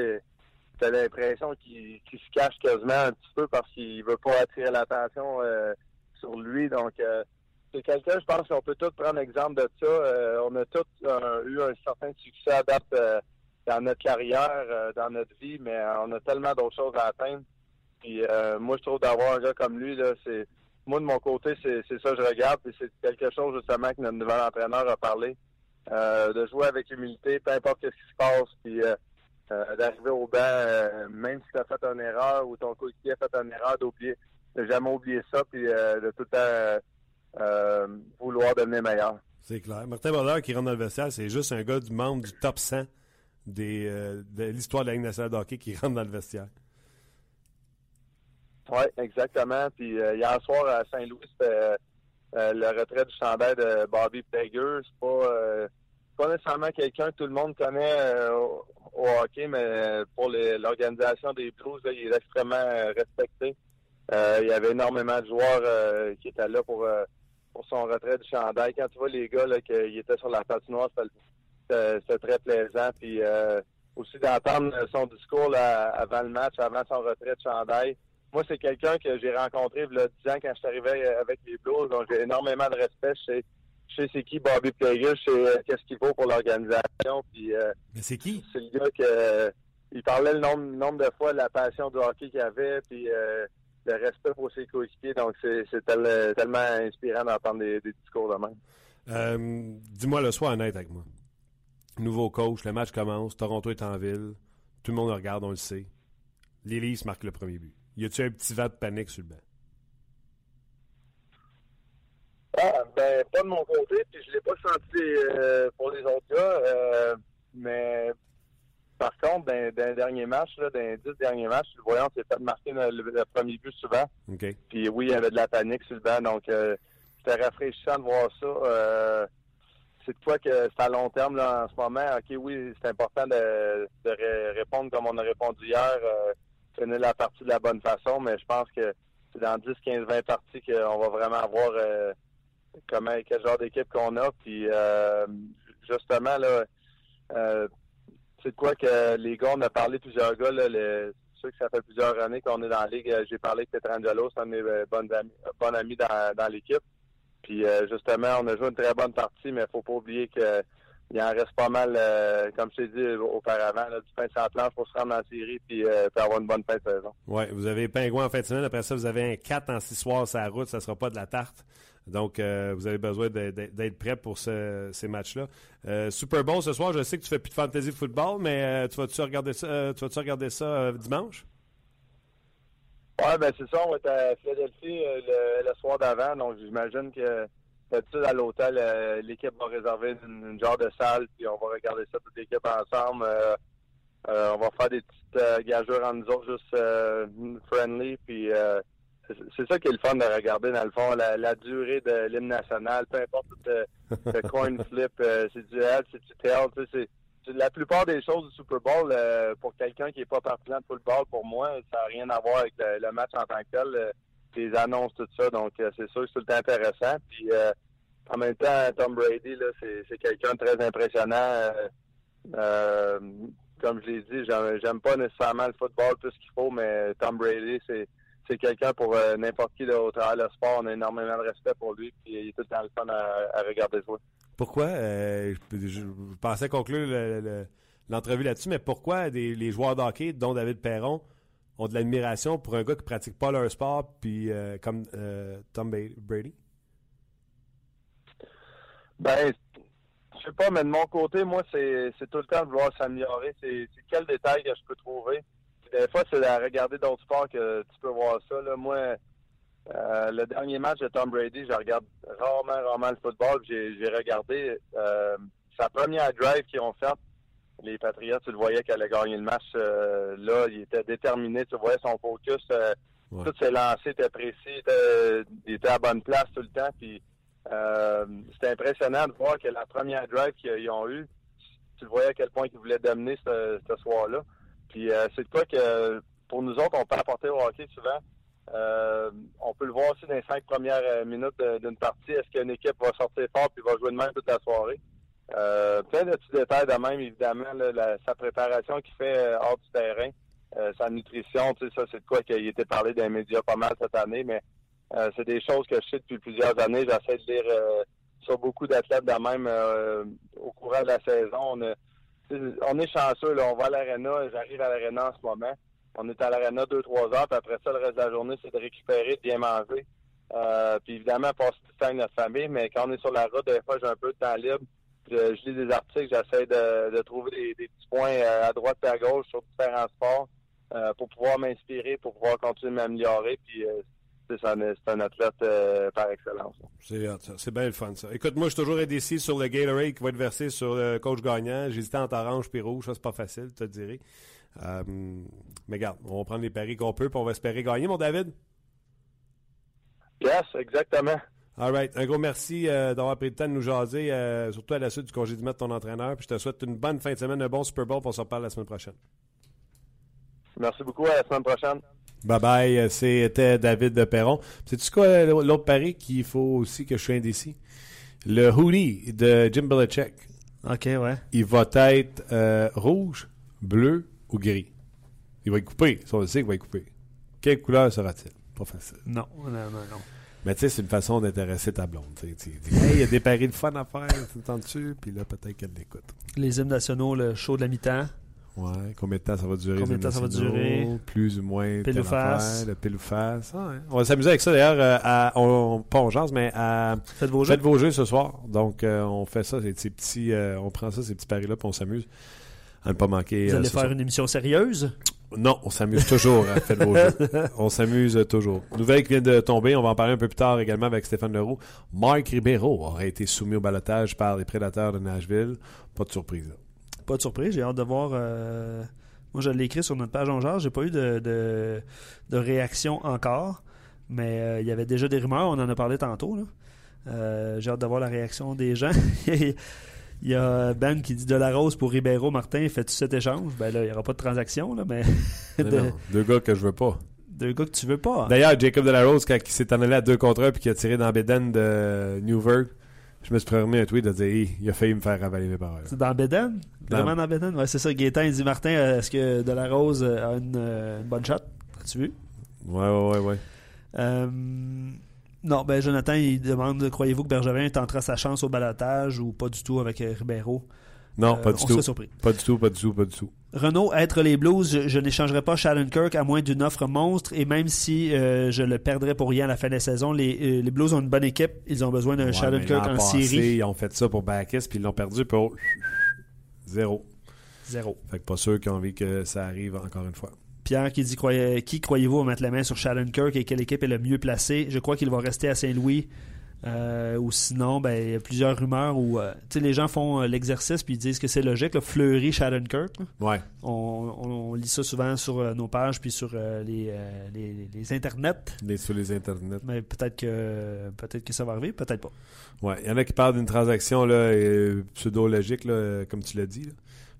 D: t'as l'impression qu'il se cache quasiment un petit peu parce qu'il veut pas attirer l'attention euh, sur lui. Donc, c'est quelqu'un, je pense qu'on peut tous prendre exemple de ça. On a tous eu un certain succès à date dans notre carrière, dans notre vie, mais on a tellement d'autres choses à atteindre. Puis moi, je trouve d'avoir un gars comme lui, là, c'est moi de mon côté, c'est ça que je regarde, et c'est quelque chose justement que notre nouvel entraîneur a parlé. de jouer avec humilité, peu importe ce qui se passe, puis d'arriver au banc, même si tu as fait une erreur ou ton coéquipier a fait une erreur, d'oublier, de jamais oublier ça, puis de tout le temps vouloir devenir meilleur.
A: C'est clair. Martin Brodeur qui rentre dans le vestiaire, c'est juste un gars du membre du top 100 des, de l'histoire de la Ligue nationale de hockey qui rentre dans le vestiaire.
D: Oui, exactement. Puis euh, hier soir à Saint-Louis, c'était euh, euh, le retrait du chandail de Bobby Plager. C'est pas, pas nécessairement quelqu'un que tout le monde connaît au, hockey, mais pour l'organisation des Blues, il est extrêmement respecté. il y avait énormément de joueurs qui étaient là pour, pour son retrait du chandail. Quand tu vois les gars là, qui étaient sur la patinoire, c'était très plaisant. Puis aussi d'entendre son discours avant le match, avant son retrait de chandail moi, c'est quelqu'un que j'ai rencontré il y a 10 ans quand je suis arrivé avec les Blues. Donc, j'ai énormément de respect. Je sais, c'est qui Bobby Plager, je sais euh, qu'est-ce qu'il vaut pour l'organisation. Puis, euh,
A: Mais c'est qui?
D: C'est le gars que il parlait le nombre, nombre de fois de la passion du hockey qu'il avait, puis euh, le respect pour ses coéquipiers. Donc, c'est tellement inspirant d'entendre des, discours de
A: même. Dis-moi le soir honnête avec moi. Nouveau coach, le match commence, Toronto est en ville, tout le monde regarde, on le sait. L'Élise marque le premier but. Y a-tu un petit vent de panique sur le banc?
D: Ah, ben, pas de mon côté, puis je l'ai pas senti euh, pour les autres gars. Euh, mais par contre, dans, dans les derniers matchs, là, dans les dix derniers matchs, le voyant s'est fait marquer le, premier but souvent. Puis oui, il y avait de la panique sur le banc, donc euh, c'était rafraîchissant de voir ça. c'est de quoi que c'est à long terme là, en ce moment. OK, oui, c'est important de, de répondre comme on a répondu hier finir la partie de la bonne façon, mais je pense que c'est dans 10, 15, 20 parties qu'on va vraiment voir euh, comment, quel genre d'équipe qu'on a. Puis euh, justement, là, euh, c'est quoi que les gars, on a parlé plusieurs gars, là, les, ceux que ça fait plusieurs années qu'on est dans la ligue. J'ai parlé avec Petrangelo, c'est un de mes bons amis, bon ami dans, dans l'équipe. Puis justement, on a joué une très bonne partie, mais faut pas oublier que il en reste pas mal, euh, comme je t'ai dit auparavant, du pain sans planche pour se rendre en série puis, euh, avoir une bonne fin de saison.
A: Oui, vous avez Pingouin en fin de semaine. Après ça, vous avez un 4 en 6 soirs sur la route. Ça ne sera pas de la tarte. Donc, euh, vous avez besoin d'être prêt pour ces matchs-là. Super Bowl ce soir, je sais que tu fais plus de fantasy football, mais tu vas-tu regarder ça, tu vas regarder ça dimanche?
D: Oui, ben c'est ça. On va être à Philadelphie le, le soir d'avant. Donc, j'imagine que d'habitude, à l'hôtel, euh, l'équipe va réserver une, genre de salle, puis on va regarder ça toute l'équipe ensemble. Euh, euh, on va faire des petites gageurs en nous autres, juste friendly, puis c'est ça qui est le fun de regarder, dans le fond, la, durée de l'hymne national, peu importe le, coin flip, c'est du head, c'est du tail, c'est la plupart des choses du Super Bowl, pour quelqu'un qui n'est pas partisan de football, pour moi, ça n'a rien à voir avec le, match en tant que tel les annonces, tout ça. Donc, c'est sûr que c'est tout le temps intéressant. Puis, en même temps, Tom Brady, là, c'est, quelqu'un de très impressionnant. Euh, euh, comme je l'ai dit, j'aime, pas nécessairement le football plus qu'il faut, mais Tom Brady, c'est, quelqu'un pour euh, n'importe qui là, au travers le sport. On a énormément de respect pour lui, puis il est tout le temps le fun à, regarder jouer.
A: Pourquoi, je, pensais conclure l'entrevue là-dessus, mais pourquoi les joueurs d'hockey, dont David Perron, ont de l'admiration pour un gars qui pratique pas leur sport, puis comme Tom Brady?
D: Ben, je sais pas, mais de mon côté, moi, c'est tout le temps de vouloir s'améliorer. C'est quel détail que je peux trouver? des fois, c'est à regarder d'autres sports que tu peux voir ça. Là. Moi, euh, le dernier match de Tom Brady, je regarde rarement, rarement le football. J'ai regardé euh, sa première drive qu'ils ont faite. Les Patriots, tu le voyais qu'elle allait gagner le match. Euh, là, il était déterminé. Tu voyais son focus. Tout ses lancers étaient précis. Il était, à bonne place tout le temps. Puis euh, c'était impressionnant de voir que la première drive qu'ils ont eue, tu voyais à quel point ils voulaient dominer ce, soir-là. Puis euh, c'est quoi que pour nous autres, on peut apporter au hockey souvent. Euh, on peut le voir aussi dans les cinq premières minutes d'une partie. Est-ce qu'une équipe va sortir fort et va jouer de même toute la soirée? plein de petits détails de même, évidemment, sa préparation qu'il fait hors du terrain, sa nutrition, tu sais, ça c'est de quoi qu'il était parlé dans les médias pas mal cette année, mais euh, c'est des choses que je sais depuis plusieurs années. J'essaie de lire euh, sur beaucoup d'athlètes de même euh, au courant de la saison. on est chanceux, là. On va à l'aréna. J'arrive à l'aréna en ce moment. On est à l'aréna deux, trois heures, puis après ça, le reste de la journée, c'est de récupérer, de bien manger. Puis évidemment, passer du temps avec notre famille, mais quand on est sur la route, des fois, j'ai un peu de temps libre. Je, je lis des articles, j'essaie de, trouver des, petits points à droite et à gauche sur différents sports pour pouvoir m'inspirer, pour pouvoir continuer de m'améliorer. Puis c'est un athlète euh, par excellence.
A: C'est bien le fun, ça. Écoute, moi, je suis toujours indécis sur le Gatorade qui va être versé sur le coach gagnant. J'hésitais entre orange et rouge. Ça, c'est pas facile, te dirais. Euh, mais regarde, on va prendre les paris qu'on peut, puis on va espérer gagner, mon David.
D: Yes, exactement.
A: All right. Un gros merci euh, d'avoir pris le temps de nous jaser, surtout à la suite du congédiement de ton entraîneur. Puis je te souhaite une bonne fin de semaine, un bon Super Bowl, puis on se reparle la semaine prochaine.
D: Merci beaucoup. À la semaine prochaine.
A: Bye bye, euh, c'était David de Perron. C'est-tu quoi euh, l'autre pari qu'il faut aussi que je sois indécis? Le hoodie de Jim Belichick,
B: OK, ouais.
A: il va être euh, rouge, bleu ou gris. Il va être coupé. Ça, on le sait qu'il va être coupé. Quelle couleur sera-t-il? Pas facile.
B: Non, non, non, non.
A: Mais tu sais, c'est une façon d'intéresser ta blonde. tu sais. Tu dis, hey, il y a des paris de fun à faire, tu dessus Puis là, peut-être qu'elle l'écoute.
B: Les hymnes nationaux, le show de la mi-temps.
A: Ouais, combien de temps ça va durer?
B: Combien de temps ça va durer?
A: Plus ou moins.
B: Pile ou face?
A: pile ou face. Ah ouais. On va s'amuser avec ça d'ailleurs. euh, à- on, pas on chance, mais à
B: Faites vos jeux.
A: Faites vos jeux ce soir. Donc, euh, on fait ça, ces, ces petits, euh, on prend ça, ces petits paris-là, puis on s'amuse à ne pas manquer.
B: Vous
A: euh,
B: allez faire
A: soir.
B: une émission sérieuse?
A: Non, on s'amuse toujours à Faites vos jeux. On s'amuse toujours. Nouvelle qui vient de tomber, on va en parler un peu plus tard également avec Stéphane Leroux. Mike Ribeiro aurait été soumis au balotage par les prédateurs de Nashville. Pas de surprise. là.
B: Pas de surprise, j'ai hâte de voir. euh, Moi, je l'ai écrit sur notre page en genre. J'ai pas eu de, de, de réaction encore, mais euh, il y avait déjà des rumeurs. On en a parlé tantôt. Euh, j'ai hâte de voir la réaction des gens. Il y a Ben qui dit de la rose pour Ribeiro. Martin, fais-tu cet échange? Ben là, il n'y aura pas de transaction, là, mais de-
A: non, deux gars que je veux pas.
B: deux gars que tu veux pas.
A: D'ailleurs, Jacob Delarose, quand il s'est en allé à deux contre un puis qu'il a tiré dans Beden de Newburgh, je me suis permis un tweet de dire Hey, il a failli me faire avaler mes paroles.
B: C'est dans Beden? Vraiment dans Beden? Ouais, c'est ça. Gaétan, il dit Martin, euh, est-ce que De La Rose euh, a une, euh, une bonne shot? As-tu vu?
A: Ouais, ouais, ouais, ouais.
B: Euh, non, ben Jonathan, il demande croyez-vous que Bergevin tentera sa chance au balotage ou pas du tout avec Ribeiro?
A: Non,
B: Euh,
A: pas du
B: on
A: tout.
B: serait surpris.
A: Pas du tout, pas du tout, pas du tout.
B: Renault, être les Blues, je, je n'échangerai pas Shattenkirk à moins d'une offre monstre et même si euh, je le perdrais pour rien à la fin de la saison, les, euh, les Blues ont une bonne équipe. Ils ont besoin d'un
A: Ouais, mais l'an
B: en
A: passé,
B: série.
A: Ils ont fait ça pour Bacchus, puis ils l'ont perdu pour zéro.
B: Zéro.
A: Fait que pas sûr qu'ils ont envie que ça arrive encore une fois.
B: Pierre qui dit qui croyez-vous va mettre la main sur Shattenkirk et quelle équipe est le mieux placée? Je crois qu'il va rester à Saint-Louis. Euh, ou sinon, ben, il y a plusieurs rumeurs où euh, les gens font euh, l'exercice puis ils disent que c'est logique. Là, Fleury, Shattenkirk. là.
A: Ouais.
B: On, on- on lit ça souvent sur nos pages puis sur les, les, les internets.
A: Les, sur les internets.
B: Mais peut-être que peut-être que ça va arriver, peut-être pas.
A: Ouais. Il y en a qui parlent d'une transaction là, pseudo-logique, là, comme tu l'as dit. là.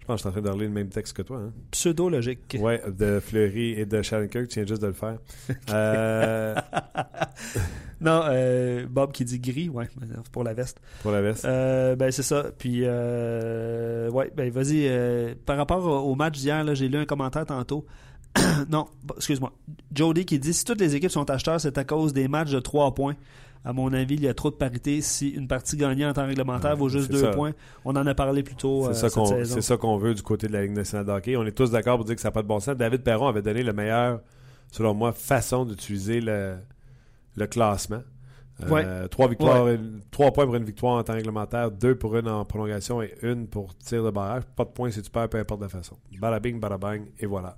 A: Je pense que je suis en train de le même texte que toi. Hein?
B: Pseudo-logique.
A: Ouais, de Fleury et de Shattenkirk. Tu viens juste de le faire. Euh,
B: Non, euh, Bob qui dit gris, ouais, pour la veste.
A: pour la veste.
B: Euh, ben c'est ça. Puis euh, ouais, ben vas-y. par rapport au, match d'hier, là, j'ai lu un commentaire tantôt. non, excuse-moi. Jody qui dit si toutes les équipes sont acheteurs, c'est à cause des matchs de 3 points. À mon avis, il y a trop de parité. Si une partie gagnée en temps réglementaire
A: Ouais,
B: vaut juste
A: c'est
B: 2
A: ça.
B: points, on en a parlé plus tôt
A: C'est
B: euh,
A: ça qu'on c'est ça qu'on veut du côté de la Ligue nationale de hockey. On est tous d'accord pour dire que ça n'a pas de bon sens. David Perron avait donné le meilleur, selon moi, façon d'utiliser le, le classement. Euh,
B: Ouais.
A: Trois victoires, une- trois points pour une victoire en temps réglementaire, deux pour une en prolongation et une pour tir de barrage. Pas de points si tu perds, peu importe la façon. Bada bing, bada bang, et voilà.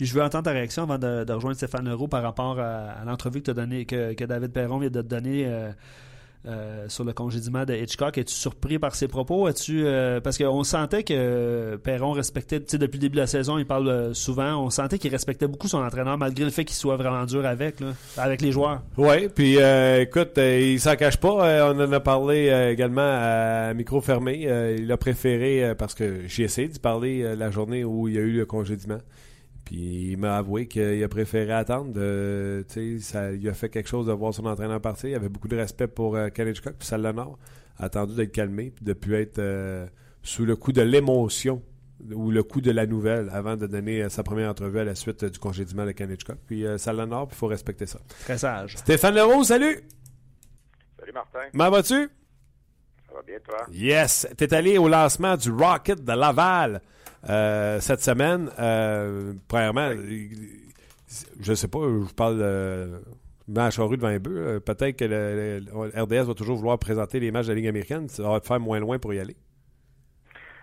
B: Je veux entendre ta réaction avant de, rejoindre Stéphane Leroux par rapport à, l'entrevue que, donné, que, que David Perron vient de te donner euh, euh, sur le congédiement de Hitchcock. Es-tu surpris par ses propos? As-tu, euh, parce qu'on sentait que Perron respectait, tu sais, depuis le début de la saison, il parle souvent, on sentait qu'il respectait beaucoup son entraîneur, malgré le fait qu'il soit vraiment dur avec, avec les joueurs.
A: Oui, puis euh, écoute, il s'en cache pas. On en a parlé également à micro fermé. Il a préféré, parce que j'ai essayé d'y parler la journée où il y a eu le congédiement. Puis il m'a avoué qu'il a préféré attendre. De, ça, il a fait quelque chose de voir son entraîneur partir. Il avait beaucoup de respect pour euh, Ken Hitchcock, puis ça l'a nord. Attendu d'être calmé, puis de plus être euh, sous le coup de l'émotion ou le coup de la nouvelle avant de donner euh, sa première entrevue à la suite euh, du congédiement de Ken Hitchcock. Puis euh, ça puis il faut respecter ça.
B: Très sage.
A: Stéphane Leroux, salut!
E: Salut Martin,
A: Comment vas-tu?
E: ça va bien, toi?
A: Yes. Tu es allé au lancement du Rocket de Laval euh, cette semaine. Euh, premièrement, je sais pas, je parle de match rue devant un bœuf. Peut-être que le, RDS va toujours vouloir présenter les matchs de la Ligue américaine. Ça va te faire moins loin pour y aller.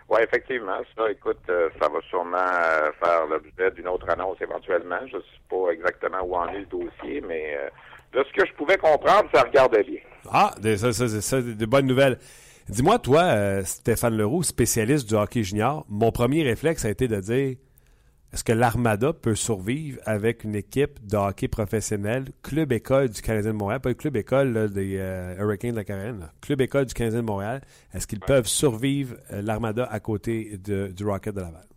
E: Oui, effectivement. Ça, écoute, euh, ça va sûrement euh, faire l'objet d'une autre annonce éventuellement. Je ne sais pas exactement où en est le dossier, mais de ce que je pouvais comprendre, ça regardait bien.
A: Ah, ça, ça, ça, de bonnes nouvelles. Dis-moi, toi, euh, Stéphane Leroux, spécialiste du hockey junior, mon premier réflexe a été de dire est-ce que l'Armada peut survivre avec une équipe de hockey professionnel, club école du Canadien de Montréal, pas le club école des euh, Hurricanes de la Caroline, club école du Canadien de Montréal, est-ce qu'ils peuvent survivre euh, l'Armada à côté du Rocket de Laval?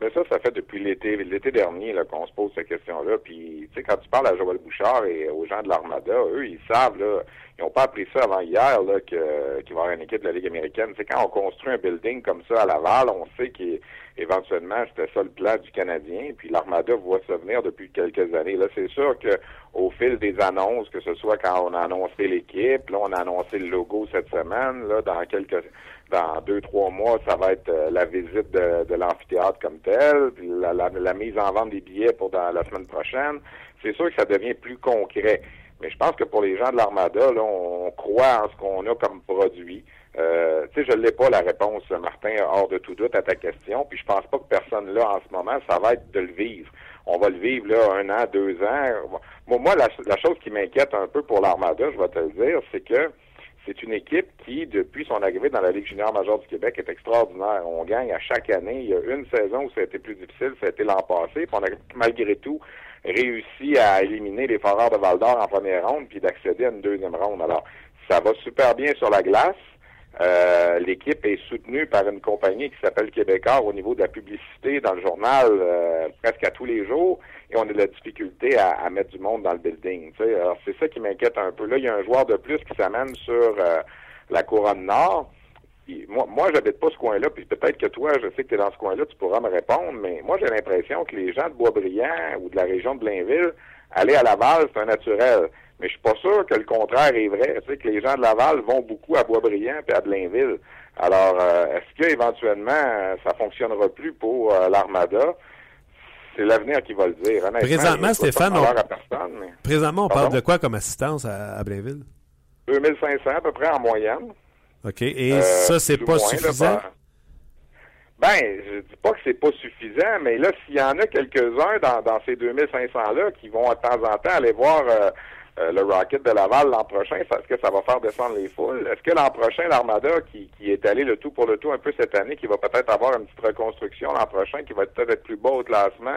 E: Mais ça, ça fait depuis l'été, l'été dernier qu'on se pose cette question-là. Puis, tu sais, quand tu parles à Joël Bouchard et aux gens de l'Armada, eux, ils savent là, ils n'ont pas appris ça avant hier, là, qu'il va y avoir une équipe de la Ligue américaine. C'est quand on construit un building comme ça à Laval, on sait qu'éventuellement, c'était ça le plan du Canadien. Puis l'Armada voit ça venir depuis quelques années. Là, c'est sûr que au fil des annonces, que ce soit quand on a annoncé l'équipe, là, on a annoncé le logo cette semaine, là, dans quelques dans deux, trois mois, ça va être euh, la visite de, l'amphithéâtre comme tel, puis la, la, mise en vente des billets pour dans la semaine prochaine. C'est sûr que ça devient plus concret. Mais je pense que pour les gens de l'Armada, là, on croit en ce qu'on a comme produit. Euh, tu sais, je l'ai pas la réponse, Martin, hors de tout doute à ta question. Puis je pense pas que personne là en ce moment, ça va être de le vivre. On va le vivre là un an, deux ans. moi, la, la chose qui m'inquiète un peu pour l'Armada, je vais te le dire, c'est que c'est une équipe qui, depuis son arrivée dans la Ligue junior majeure du Québec, est extraordinaire. On gagne à chaque année. Il y a une saison où ça a été plus difficile, ça a été l'an passé. Puis on a malgré tout réussi à éliminer les Foreurs de Val d'Or en première ronde puis d'accéder à une deuxième ronde. Alors, ça va super bien sur la glace. Euh, l'équipe est soutenue par une compagnie qui s'appelle Québécois au niveau de la publicité dans le journal euh, presque à tous les jours et on a de la difficulté à, mettre du monde dans le building. Alors c'est ça qui m'inquiète un peu. Là, il y a un joueur de plus qui s'amène sur euh, la couronne nord moi, moi j'habite pas ce coin-là, puis peut-être que toi, je sais que tu es dans ce coin-là, tu pourras me répondre, mais moi, j'ai l'impression que les gens de Boisbriand ou de la région de Blainville, aller à Laval, c'est un naturel. Mais je suis pas sûr que le contraire est vrai. Tu sais, que les gens de Laval vont beaucoup à Boisbriand et à Blainville. Alors, euh, est-ce qu'éventuellement, ça fonctionnera plus pour euh, l'Armada? C'est l'avenir qui va le dire.
A: Présentement, Stéphane, on... Présentement, on parle de quoi comme assistance à, à Blainville?
E: 2500 à peu près en moyenne.
A: OK. Et euh, ça, c'est pas suffisant?
E: ben, je dis pas que c'est pas suffisant, mais là, s'il y en a quelques-uns dans, dans ces 2500-là qui vont de temps en temps aller voir euh, euh, le Rocket de Laval l'an prochain, est-ce que ça va faire descendre les foules? Est-ce que l'an prochain, l'Armada, qui, qui est allé le tout pour le tout un peu cette année, qui va peut-être avoir une petite reconstruction l'an prochain, qui va peut-être plus beau au classement,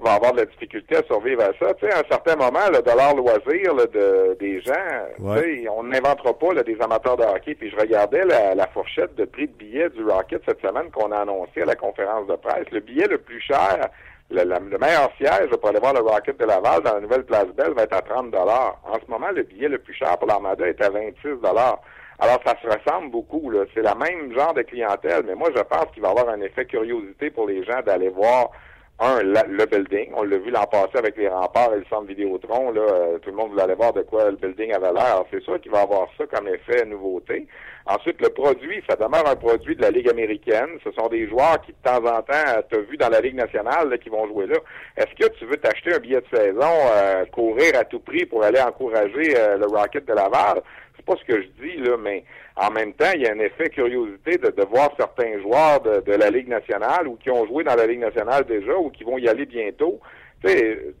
E: va avoir de la difficulté à survivre à ça? Tu sais, à un certain moment, le dollar loisir de, des gens, on n'inventera pas des amateurs de hockey. Puis je regardais la, fourchette de prix de billets du Rocket cette semaine qu'on a annoncé à la conférence de presse. Le billet le plus cher, le, meilleur siège pour aller voir le Rocket de Laval dans la nouvelle place Belle va être à 30 En ce moment, le billet le plus cher pour l'Armada est à 26 alors, ça se ressemble beaucoup. C'est la même genre de clientèle, mais moi, je pense qu'il va y avoir un effet curiosité pour les gens d'aller voir un, le building. On l'a vu l'an passé avec les remparts et le centre Vidéotron. Là, euh, tout le monde voulait aller voir de quoi le building avait l'air. C'est sûr qu'il va avoir ça comme effet nouveauté. Ensuite, le produit, ça demeure un produit de la Ligue américaine. Ce sont des joueurs qui, de temps en temps, tu as vu dans la Ligue nationale, qui vont jouer là. Est-ce que tu veux t'acheter un billet de saison, euh, courir à tout prix pour aller encourager euh, le Rocket de Laval? C'est pas ce que je dis, là, mais en même temps, il y a un effet curiosité de, de voir certains joueurs de, de, la Ligue nationale ou qui ont joué dans la Ligue nationale déjà ou qui vont y aller bientôt.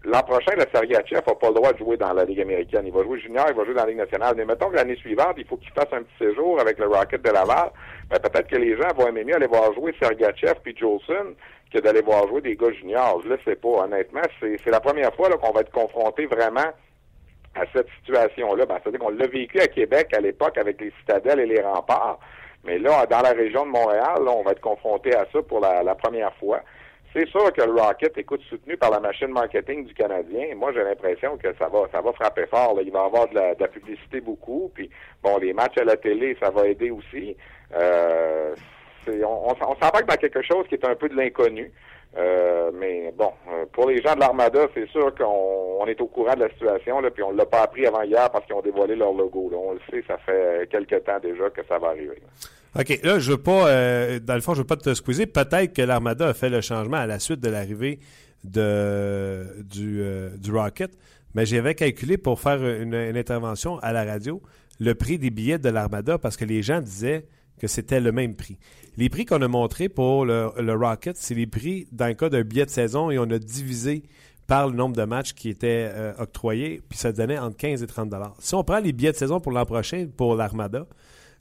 E: L'an prochain, le Sergachev n'a pas le droit de jouer dans la Ligue américaine. Il va jouer junior, il va jouer dans la Ligue nationale. Mais mettons que l'année suivante, il faut qu'il fasse un petit séjour avec le Rocket de Laval. Ben, peut-être que les gens vont aimer mieux aller voir jouer Sergachev puis Jolson que d'aller voir jouer des gars juniors. Je ne le sais pas. Honnêtement, c'est la première fois qu'on va être confronté vraiment à cette situation-là. Ben, C'est-à-dire qu'on l'a vécu à Québec à l'époque avec les citadelles et les remparts. Mais là, dans la région de Montréal, on va être confronté à ça pour la, première fois. C'est sûr que le Rocket, écoute, soutenu par la machine marketing du Canadien. Moi, j'ai l'impression que ça va, ça va frapper fort. Il va y avoir de la, de la, publicité beaucoup. Puis, bon, les matchs à la télé, ça va aider aussi. Euh, on, on s'embarque dans quelque chose qui est un peu de l'inconnu. Euh, mais bon, euh, pour les gens de l'Armada, c'est sûr qu'on on est au courant de la situation, puis on l'a pas appris avant hier parce qu'ils ont dévoilé leur logo. On le sait, ça fait quelques temps déjà que ça va arriver.
A: OK, là, je veux pas, euh, dans le fond, je veux pas te squeezer. Peut-être que l'Armada a fait le changement à la suite de l'arrivée du, euh, Rocket, mais j'avais calculé pour faire une, intervention à la radio le prix des billets de l'Armada parce que les gens disaient que c'était le même prix. Les prix qu'on a montrés pour le, le Rocket, c'est les prix dans le cas d'un billet de saison et on a divisé par le nombre de matchs qui étaient euh, octroyés, puis ça donnait entre 15 et 30 dollars. Si on prend les billets de saison pour l'an prochain pour l'Armada,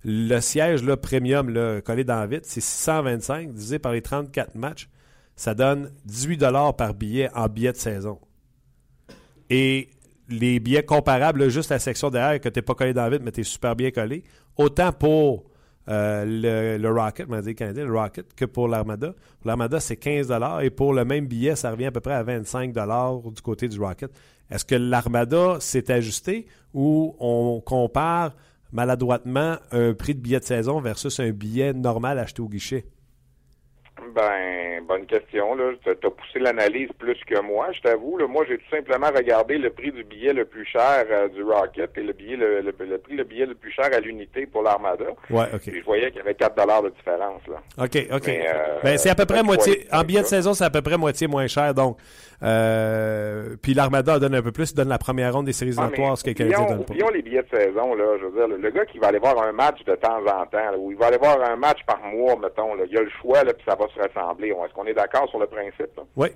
A: le siège là, premium là, collé dans la vitre, c'est 625 divisé par les 34 matchs. Ça donne 18 dollars par billet en billet de saison. Et les billets comparables, juste la section derrière que tu n'es pas collé dans la vitre, mais tu es super bien collé, autant pour euh, le, Rocket, m'a dit Canadien, le Rocket, que pour l'Armada. Pour l'Armada, c'est 15 et pour le même billet, ça revient à peu près à 25 du côté du Rocket. Est-ce que l'Armada s'est ajusté ou on compare maladroitement un prix de billet de saison versus un billet normal acheté au guichet?
E: Ben, bonne question. Tu as poussé l'analyse plus que moi, je t'avoue. Moi, j'ai tout simplement regardé le prix du billet le plus cher euh, du Rocket et le billet le, le, le, prix le billet le plus cher à l'unité pour l'Armada.
A: Ouais, OK.
E: je voyais qu'il y avait 4 de différence. Là.
A: OK, OK. Euh, ben, c'est à peu près moitié. En billet de saison, c'est à peu près moitié moins cher. Donc, euh, puis l'Armada donne un peu plus, donne la première ronde des séries éliminatoires, ce que les Canadiens donnent pas.
E: les billets de saison, là, je veux dire, le, le, gars qui va aller voir un match de temps en temps, là, ou il va aller voir un match par mois, mettons, là, il a le choix, là, puis ça va se ressembler. Est-ce qu'on est d'accord sur le principe? Là?
A: Oui.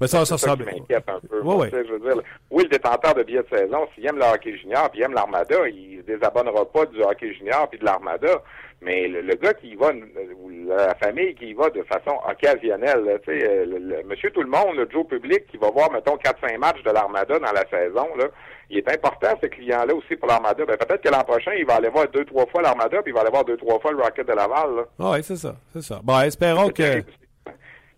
A: Mais ça, ça, ça,
E: ça m'inquiète un peu.
A: Oui, oui.
E: Je veux dire, oui, le détenteur de billets de saison, s'il aime le hockey junior puis il aime l'Armada, il se désabonnera pas du hockey junior puis de l'Armada. Mais le, le, gars qui y va, ou la famille qui y va de façon occasionnelle, tu sais, le, le, monsieur tout le monde, le Joe public qui va voir, mettons, 4-5 matchs de l'Armada dans la saison, là, il est important, ce client-là aussi pour l'Armada. Ben, peut-être que l'an prochain, il va aller voir deux, trois fois l'Armada, puis il va aller voir deux, trois fois le Rocket de Laval. Là.
A: Ah oui, c'est ça, c'est ça. Bon, espérons que...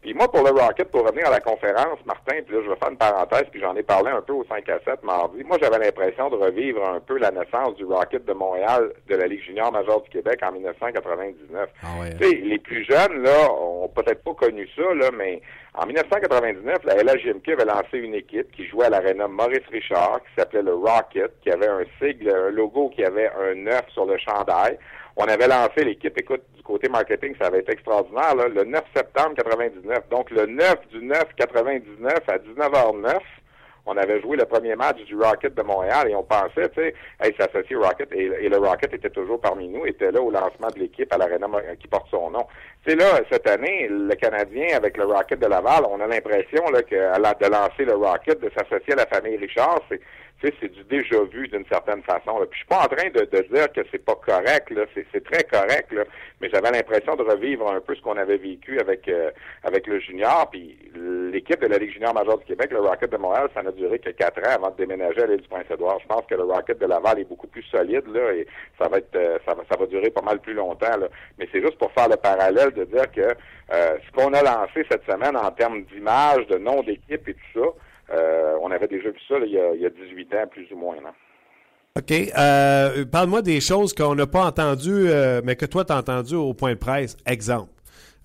E: Puis moi, pour le Rocket, pour revenir à la conférence, Martin, puis là, je vais faire une parenthèse, puis j'en ai parlé un peu au 5 à 7 mardi. Moi, j'avais l'impression de revivre un peu la naissance du Rocket de Montréal de la Ligue junior majeure du Québec en 1999.
A: Ah ouais.
E: Tu sais, les plus jeunes, là, ont peut-être pas connu ça, là, mais en 1999, la LHJMQ avait lancé une équipe qui jouait à l'aréna Maurice Richard, qui s'appelait le Rocket, qui avait un sigle, un logo qui avait un 9 sur le chandail. On avait lancé l'équipe. Écoute, côté marketing, ça avait été extraordinaire, là, le 9 septembre 99. Donc, le 9 du 9 99 à 19h09, on avait joué le premier match du Rocket de Montréal et on pensait, tu sais, hey, s'associer au Rocket et, le Rocket était toujours parmi nous, était là au lancement de l'équipe à l'Arena qui porte son nom. Tu sais, là, cette année, le Canadien avec le Rocket de Laval, on a l'impression là, que de lancer le Rocket, de s'associer à la famille Richard, c'est c'est du déjà vu d'une certaine façon. Là. Puis je suis pas en train de, de dire que c'est pas correct, là, c'est très correct, là, mais j'avais l'impression de revivre un peu ce qu'on avait vécu avec euh, avec le junior. Puis l'équipe de la Ligue junior majeure du Québec, le Rocket de Montréal, ça n'a duré que quatre ans avant de déménager à l'île du Prince-Édouard. Je pense que le Rocket de Laval est beaucoup plus solide là, et ça va être euh, ça va ça va durer pas mal plus longtemps. Là. Mais c'est juste pour faire le parallèle de dire que euh, ce qu'on a lancé cette semaine en termes d'image, de nom d'équipe et tout ça. Euh, on avait déjà vu ça là, il, y a, il, y a, 18 ans, plus ou moins.
A: OK. Euh, Parle-moi des choses qu'on n'a pas entendues, euh, mais que toi, tu as entendues au point de presse. Exemple.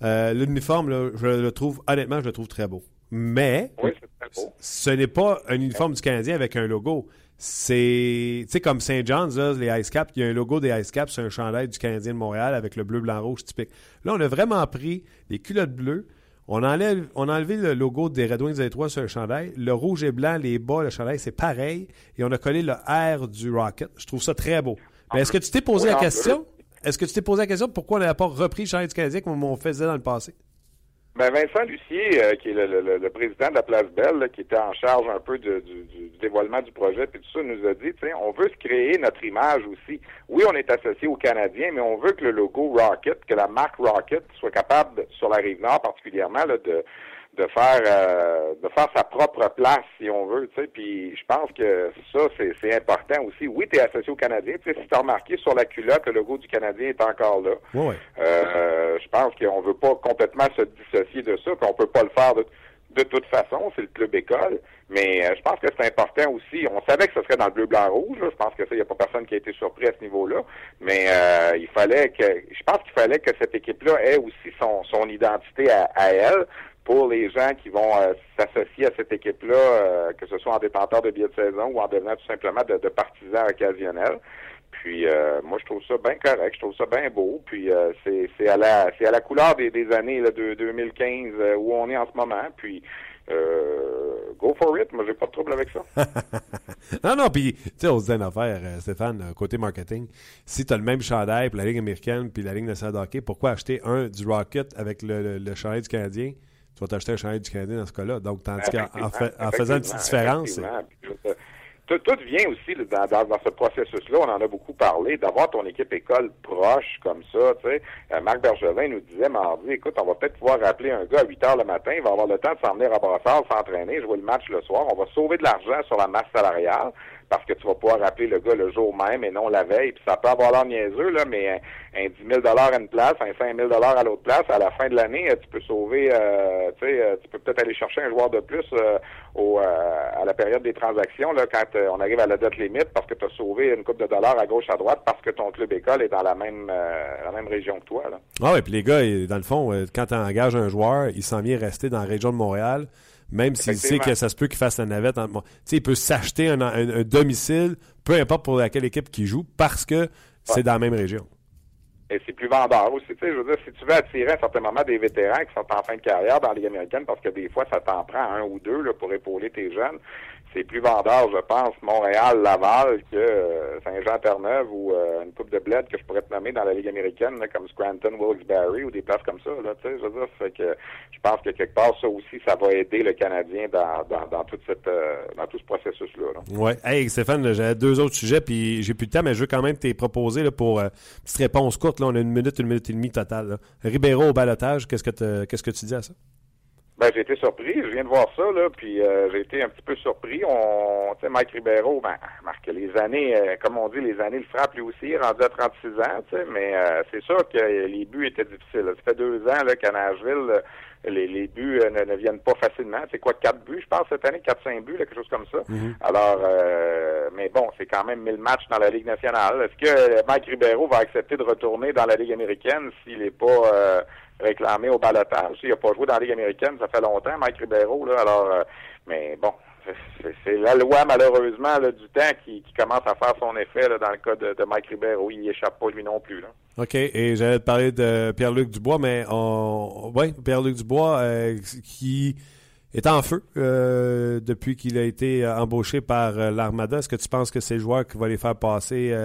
A: L'uniforme, je le trouve, honnêtement, je le trouve très beau. Mais,
E: oui, très beau.
A: ce n'est pas un uniforme du Canadien avec un logo. C'est, tu sais, comme Saint John's, là, les Ice Caps, il y a un logo des Ice Caps, c'est un chandail du Canadien de Montréal avec le bleu, blanc, rouge typique. Là, on a vraiment pris les culottes bleues, on, enlève, on a enlevé le logo des Red Wings des Étoiles sur le chandail. Le rouge et blanc, les bas, le chandail, c'est pareil. Et on a collé le R du Rocket. Je trouve ça très beau. Mais est-ce que tu t'es posé
E: oui,
A: la question? Est-ce que tu t'es posé la question pourquoi on n'avait pas repris le chandail du Canadien comme on faisait dans le passé?
E: Ben Vincent Lucier, euh, qui est le, le, le, président de la Place Belle, là, qui était en charge un peu de, du, du, dévoilement du projet, puis tout ça, nous a dit, on veut se créer notre image aussi. Oui, on est associé aux Canadiens, mais on veut que le logo Rocket, que la marque Rocket soit capable, sur la rive nord particulièrement, là, de de faire euh, de faire sa propre place si on veut tu sais. Puis je pense que ça c'est c'est important aussi. Oui tu es associé au Canadien tu sais si tu as remarqué sur la culotte le logo du Canadien est encore là.
A: Ouais.
E: euh, je pense qu'on veut pas complètement se dissocier de ça qu'on peut pas le faire de, de toute façon c'est le club école. Mais euh, je pense que c'est important aussi. On savait que ce serait dans le bleu blanc rouge là. je pense que ça il y a pas personne qui a été surpris à ce niveau là mais euh, il fallait que je pense qu'il fallait que cette équipe là ait aussi son son identité à, à elle pour les gens qui vont s'associer à cette équipe-là, que ce soit en détenteur de billets de saison ou en devenant tout simplement de, partisans occasionnels. Puis moi je trouve ça bien correct, je trouve ça bien beau. Puis c'est à la c'est à la couleur des, années de 2015 où on est en ce moment. Puis euh, go for it, moi j'ai pas de trouble avec ça.
A: non, non, puis tu sais, on se dit une affaire, euh, Stéphane, euh, côté marketing, si tu as le même chandail pour la Ligue américaine puis la Ligue de hockey, pourquoi acheter un du Rocket avec le, le, chandail du Canadien? Tu vas t'acheter un chandail du Canadien dans ce cas-là. Donc, tandis qu'en en, faisant une petite différence
E: tout, vient aussi dans, dans, ce processus-là, on en a beaucoup parlé, d'avoir ton équipe école proche comme ça. Tu sais. Euh, Marc Bergevin nous disait mardi, écoute, on va peut-être pouvoir rappeler un gars à 8 heures le matin, il va avoir le temps de s'en venir à Brassard, s'entraîner, jouer le match le soir, on va sauver de l'argent sur la masse salariale parce que tu vas pouvoir appeler le gars le jour même et non la veille. Puis ça peut avoir l'air niaiseux, là, mais un, 10 000 à une place, un 5 000 à l'autre place, à la fin de l'année, tu peux sauver, euh, euh, tu peux peut-être aller chercher un joueur de plus euh, à la période des transactions, là, quand on arrive à la date limite, parce que tu as sauvé une coupe de dollars à gauche, à droite, parce que ton club école est dans la même, la même région que toi. Là.
A: Ah ouais, puis les gars, dans le fond, quand tu engages un joueur, il s'en vient rester dans la région de Montréal. Même s'il sait que ça se peut qu'il fasse la navette. En... sais, il peut s'acheter un, un, domicile, peu importe pour laquelle équipe qu'il joue, parce que c'est dans la même région.
E: Et c'est plus vendeur aussi. Je veux dire, si tu veux attirer à un certain moment des vétérans qui sont en fin de carrière dans la Ligue américaine, parce que des fois, ça t'en prend un ou deux là, pour épauler tes jeunes, c'est plus vendeur, je pense, Montréal, Laval que euh, Saint-Jean-Terre-Neuve ou euh, une coupe de bled que je pourrais te nommer dans la Ligue américaine, comme Scranton, Wilkes-Barre ou des places comme ça. Je je pense que quelque part, ça aussi, ça va aider le Canadien dans, euh, tout ce processus-là.
A: Oui. Hey, Stéphane, j'ai deux autres sujets, puis j'ai plus de temps, mais je veux quand même te proposer là, pour une petite réponse courte. Là, on a une minute, une minute et demie totale. Ribeiro au balotage, qu'est-ce que qu'est-ce que tu dis à ça?
E: Ben, j'ai été surpris. Je viens de voir ça, là, puis euh, j'ai été un petit peu surpris. On, tu sais, Mike Ribeiro, ben, marque les années, euh, comme on dit, les années le frappent lui aussi, rendu à 36 ans, tu sais, mais euh, c'est sûr que les buts étaient difficiles. Ça fait deux ans là, qu'à Nashville, les, les, buts ne, viennent pas facilement. C'est quoi, quatre buts, je pense, cette année, quatre, cinq buts, quelque chose comme ça.
A: Mm-hmm.
E: Alors, mais bon, c'est quand même 1000 matchs dans la Ligue nationale. Est-ce que Mike Ribeiro va accepter de retourner dans la Ligue américaine s'il n'est pas réclamé au balotage. Il n'a pas joué dans la Ligue américaine, ça fait longtemps, Mike Ribeiro, là, alors euh, mais bon, c'est la loi, malheureusement, du temps qui, commence à faire son effet dans le cas de, Mike Ribeiro. Il n'y échappe pas lui non plus. Là.
A: OK. Et j'allais te parler de Pierre-Luc Dubois, mais on... oui, Pierre-Luc Dubois euh, qui est en feu euh, depuis qu'il a été embauché par l'Armada. Est-ce que tu penses que c'est le joueur qui va les faire passer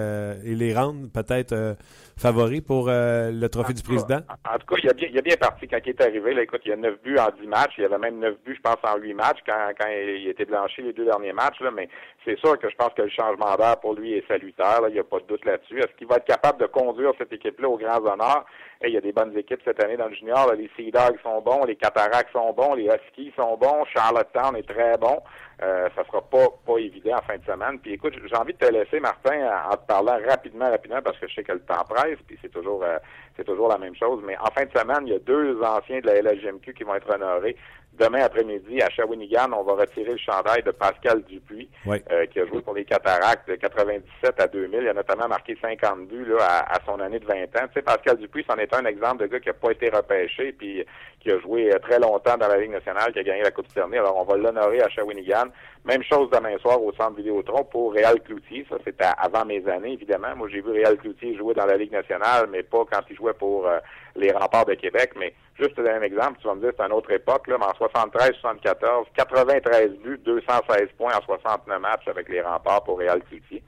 A: et les rendre peut-être favori pour euh, le trophée du président?
E: En, tout cas, il a, bien, il a bien parti quand il est arrivé. Là, écoute, il y a 9 buts en 10 matchs. Il y avait même 9 buts, je pense, en 8 matchs quand, quand il était blanchi les deux derniers matchs. Là, mais c'est sûr que je pense que le changement d'air pour lui est salutaire. Là, il n'y a pas de doute là-dessus. Est-ce qu'il va être capable de conduire cette équipe-là aux grands honneurs? Et il y a des bonnes équipes cette année dans le junior. les Sea Dogs sont bons, les Cataractes sont bons, les Huskies sont bons, Charlottetown est très bon. Euh, ça sera pas pas évident en fin de semaine. Puis écoute, j'ai envie de te laisser, Martin, en te parlant rapidement, rapidement, parce que je sais que le temps presse, puis c'est toujours euh, c'est toujours la même chose. Mais en fin de semaine, il y a deux anciens de la LHGMQ qui vont être honorés. Demain après-midi, à Shawinigan, on va retirer le chandail de Pascal Dupuis, euh, qui a joué pour les Cataractes de 97 à 2000. Il a notamment marqué 50 buts là, à, son année de 20 ans. Tu sais, Pascal Dupuis, c'en est un exemple de gars qui n'a pas été repêché, puis qui a joué euh, très longtemps dans la Ligue nationale, qui a gagné la Coupe Stanley. Alors, on va l'honorer à Shawinigan. Même chose demain soir au Centre Vidéotron pour Réal Cloutier. Ça, c'était avant mes années, évidemment. Moi, j'ai vu Réal Cloutier jouer dans la Ligue nationale, mais pas quand il jouait pour euh, les remparts de Québec. Mais juste un exemple, tu vas me dire, c'est une autre époque, là, mais en 73-74, 93 buts, 216 points en 69 matchs avec les remparts pour Réal Cloutier.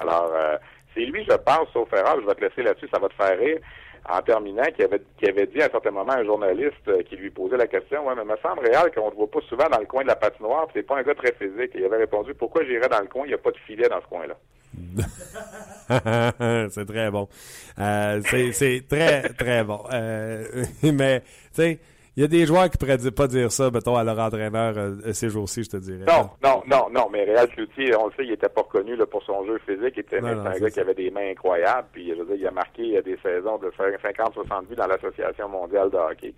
E: Alors, euh, c'est lui, je pense, sauf erreur, je vais te laisser là-dessus, ça va te faire rire en terminant, qui avait, qui avait dit à un certain moment à un journaliste euh, qui lui posait la question, ouais, mais me semble réel qu'on ne voit pas souvent dans le coin de la patinoire, c'est pas un gars très physique. Il avait répondu, pourquoi j'irais dans le coin, il n'y a pas de filet dans ce coin-là?
A: c'est très bon. Euh, c'est très, très bon. Euh, mais, tu sais, il y a des joueurs qui pourraient pas dire ça, mettons, à leur entraîneur euh, ces jours-ci, je te dirais.
E: Non, non, non, non, mais Réal Cloutier, on le sait, il était pas reconnu là, pour son jeu physique. Il était un gars qui avait des mains incroyables. Puis, je veux dire, il a marqué des saisons de 50-60 buts dans l'Association mondiale de hockey.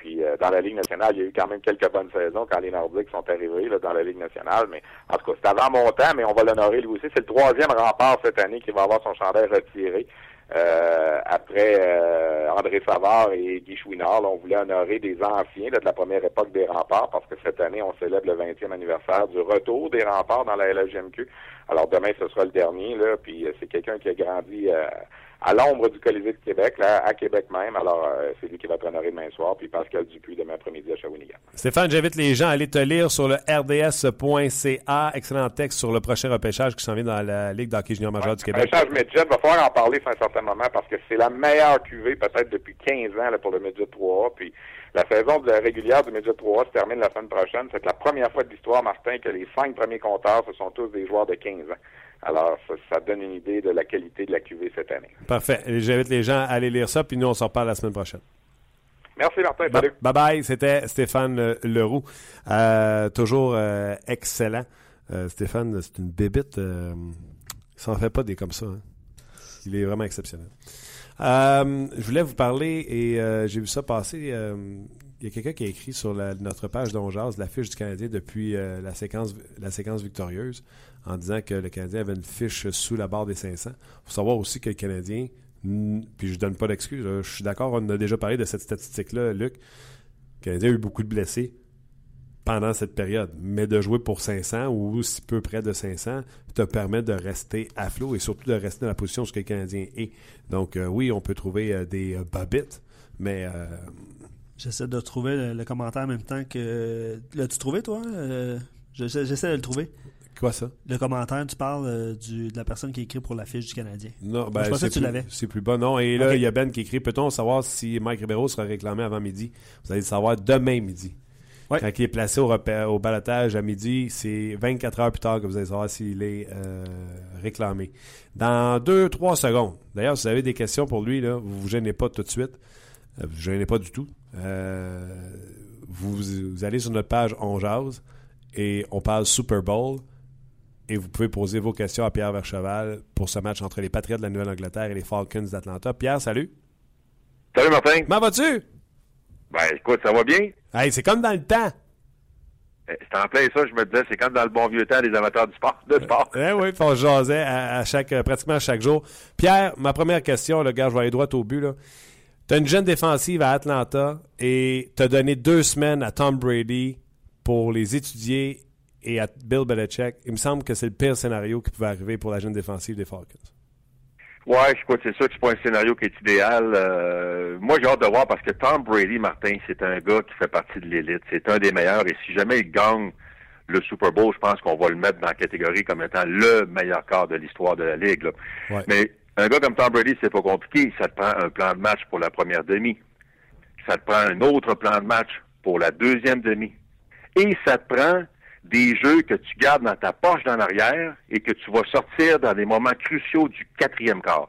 E: Puis dans la Ligue nationale, il y a eu quand même quelques bonnes saisons quand les Nordiques sont arrivés là, dans la Ligue nationale. Mais en tout cas, c'est avant mon temps, mais on va l'honorer lui aussi. C'est le troisième rempart cette année qui va avoir son chandail retiré. Euh, après euh, André Savard et Guy Chouinard. Là, on voulait honorer des anciens là, de la première époque des remparts parce que cette année, on célèbre le 20e anniversaire du retour des remparts dans la LGMQ. Alors demain, ce sera le dernier, là, puis euh, c'est quelqu'un qui a grandi euh, à l'ombre du Colisée de Québec, là, à Québec même. Alors, euh, c'est lui qui va être honoré demain soir, puis Pascal Dupuis demain après-midi à Shawinigan.
A: Stéphane, j'invite les gens à aller te lire sur le rds.ca. Excellent texte sur le prochain repêchage qui s'en vient dans la Ligue d'hockey junior majeur du Québec.
E: Repêchage va falloir en parler moment parce que c'est la meilleure cuvée peut-être depuis 15 ans là, pour le midget 3 Puis la saison de la régulière du midget 3 se termine la semaine prochaine. C'est la première fois de l'histoire, Martin, que les cinq premiers compteurs, ce sont tous des joueurs de 15 ans. Alors, ça, ça, donne une idée de la qualité de la QV cette année.
A: Parfait. J'invite les gens à aller lire ça, puis nous, on s'en reparle la semaine prochaine.
E: Merci, Martin. Salut.
A: Bye bye. C'était Stéphane Leroux. Euh, toujours euh, excellent. Euh, Stéphane, c'est une bébite. Euh, il s'en fait pas des comme ça. Hein. Il est vraiment exceptionnel. Euh, je voulais vous parler et j'ai vu ça passer. il y a quelqu'un qui a écrit sur notre page d'Ongeaz la fiche du Canadien depuis la, séquence, la séquence victorieuse en disant que le Canadien avait une fiche sous la barre des 500. Il faut savoir aussi que le Canadien, puis je donne pas d'excuses, je suis d'accord, on a déjà parlé de cette statistique-là, Luc. Le Canadien a eu beaucoup de blessés pendant cette période, mais de jouer pour 500 ou si peu près de 500 te permet de rester à flot et surtout de rester dans la position où le Canadien est. Donc euh, oui, on peut trouver euh, des euh, babites, mais...
B: J'essaie de trouver le, commentaire en même temps que... L'as-tu trouvé, toi? J'essaie de le trouver.
A: Quoi ça?
B: Le commentaire, tu parles euh, du, de la personne qui écrit pour la fiche du Canadien.
A: Non, ben, je pensais que tu l'avais. C'est plus bas. Non, et là, il y a Ben qui écrit Peut-on savoir si Mike Ribeiro sera réclamé avant midi? Vous allez le savoir demain midi. Quand il est placé au, au balotage à midi, c'est 24 heures plus tard que vous allez savoir s'il est euh, réclamé. Dans 2-3 secondes. D'ailleurs, si vous avez des questions pour lui, là, vous ne vous gênez pas tout de suite. Euh, vous ne vous gênez pas du tout. Vous, vous, allez sur notre page On Jase et on parle Super Bowl et vous pouvez poser vos questions à Pierre Vercheval pour ce match entre les Patriots de la Nouvelle-Angleterre et les Falcons d'Atlanta. Pierre, salut.
F: Salut Martin.
A: Comment vas-tu?
F: Ben écoute, ça va bien.
A: Hey, c'est comme dans le temps.
F: Eh, c'est en plein ça, je me disais, c'est comme dans le bon vieux temps des amateurs du sport, de sport.
A: Eh oui, on jasait à, chaque, pratiquement chaque jour. Pierre, ma première question, le gars, je vais aller droit au but. Tu as une jeune défensive à Atlanta et tu as donné deux semaines à Tom Brady pour les étudier et à Bill Belichick, il me semble que c'est le pire scénario qui pouvait arriver pour la jeune défensive des Falcons.
F: Ouais, je crois que c'est sûr que c'est pas un scénario qui est idéal. Euh, moi, j'ai hâte de voir parce que Tom Brady, Martin, c'est un gars qui fait partie de l'élite. C'est un des meilleurs et si jamais il gagne le Super Bowl, je pense qu'on va le mettre dans la catégorie comme étant le meilleur quart de l'histoire de la Ligue. Mais un gars comme Tom Brady, c'est pas compliqué. Ça te prend un plan de match pour la première demi. Ça te prend un autre plan de match pour la deuxième demi. Et ça te prend des jeux que tu gardes dans ta poche dans l'arrière et que tu vas sortir dans des moments cruciaux du quatrième quart.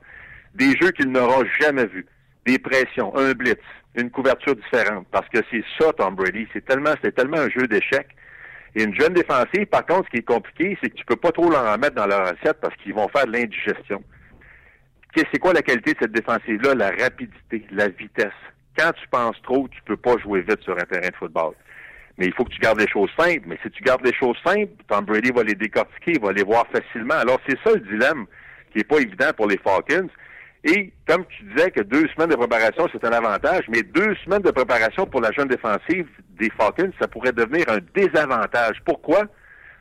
F: Des jeux qu'il n'aura jamais vus. Des pressions, un blitz, une couverture différente. Parce que c'est ça, Tom Brady. C'est tellement, c'est tellement un jeu d'échecs. Et une jeune défensive, par contre, ce qui est compliqué, c'est que tu peux pas trop leur en mettre dans leur assiette parce qu'ils vont faire de l'indigestion. C'est quoi la qualité de cette défensive-là? La rapidité, la vitesse. Quand tu penses trop, tu peux pas jouer vite sur un terrain de football. Mais il faut que tu gardes les choses simples. Mais si tu gardes les choses simples, Tom Brady va les décortiquer, il va les voir facilement. Alors, c'est ça le dilemme qui n'est pas évident pour les Falcons. Et comme tu disais que deux semaines de préparation, c'est un avantage, mais deux semaines de préparation pour la jeune défensive des Falcons, ça pourrait devenir un désavantage. Pourquoi?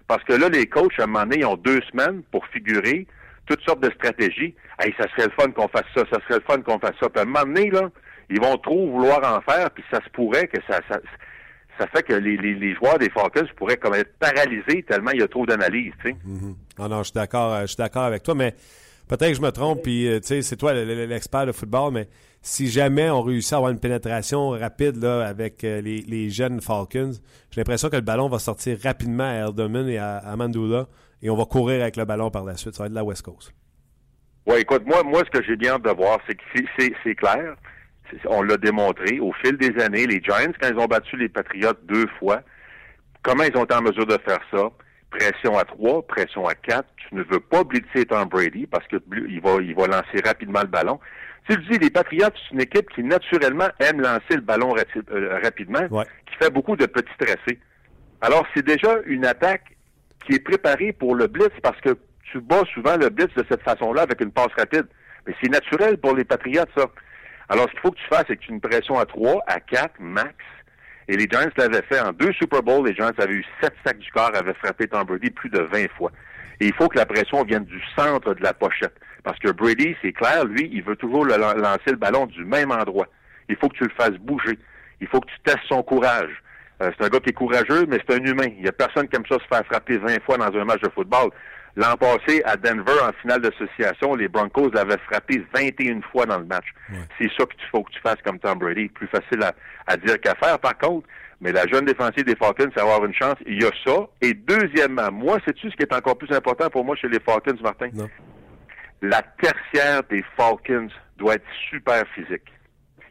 F: Parce que là, les coachs, à un moment donné, ils ont deux semaines pour figurer toutes sortes de stratégies. Hey, ça serait le fun qu'on fasse ça, ça serait le fun qu'on fasse ça. Puis à un moment donné, là, ils vont trop vouloir en faire, puis ça se pourrait que ça, ça ça fait que les, les, joueurs des Falcons pourraient comme être paralysés tellement il y a trop d'analyses.
A: Ah non, je suis d'accord, euh, je suis d'accord avec toi, mais peut-être que je me trompe, puis euh, tu sais, c'est toi l'expert de football, mais si jamais on réussit à avoir une pénétration rapide là, avec euh, les, les, jeunes Falcons, j'ai l'impression que le ballon va sortir rapidement à Erdoman et à, à Mandula, et on va courir avec le ballon par la suite. Ça va être de la West Coast.
F: Oui, écoute, moi, moi, ce que j'ai bien hâte de voir, c'est que c'est clair on l'a démontré au fil des années, les Giants, quand ils ont battu les Patriots deux fois, comment ils ont été en mesure de faire ça? Pression à trois, pression à quatre. Tu ne veux pas blitzer Tom Brady parce que il va, il va lancer rapidement le ballon. Tu dis, les Patriots, c'est une équipe qui naturellement aime lancer le ballon euh, rapidement, qui fait beaucoup de petits tracés. Alors, c'est déjà une attaque qui est préparée pour le blitz parce que tu bats souvent le blitz de cette façon-là avec une passe rapide. Mais c'est naturel pour les Patriots, ça. Alors, ce qu'il faut que tu fasses, c'est que tu une pression à 3, à 4, max. Et les Giants l'avaient fait en deux Super Bowls. Les Giants avaient eu sept sacs du corps, avaient frappé Tom Brady plus de 20 fois. Et il faut que la pression vienne du centre de la pochette. Parce que Brady, c'est clair, lui, il veut toujours lancer le ballon du même endroit. Il faut que tu le fasses bouger. Il faut que tu testes son courage. Euh, c'est un gars qui est courageux, mais c'est un humain. Il n'y a personne qui aime ça se faire frapper 20 fois dans un match de football. L'an passé, à Denver, en finale d'association, les Broncos l'avaient frappé 21 fois dans le match. C'est ça qu'il faut que tu fasses comme Tom Brady. Plus facile à, dire qu'à faire, par contre. Mais la jeune défensive des Falcons, c'est avoir une chance. Il y a ça. Et deuxièmement, moi, sais-tu ce qui est encore plus important pour moi chez les Falcons, Martin? La tertiaire des Falcons doit être super physique.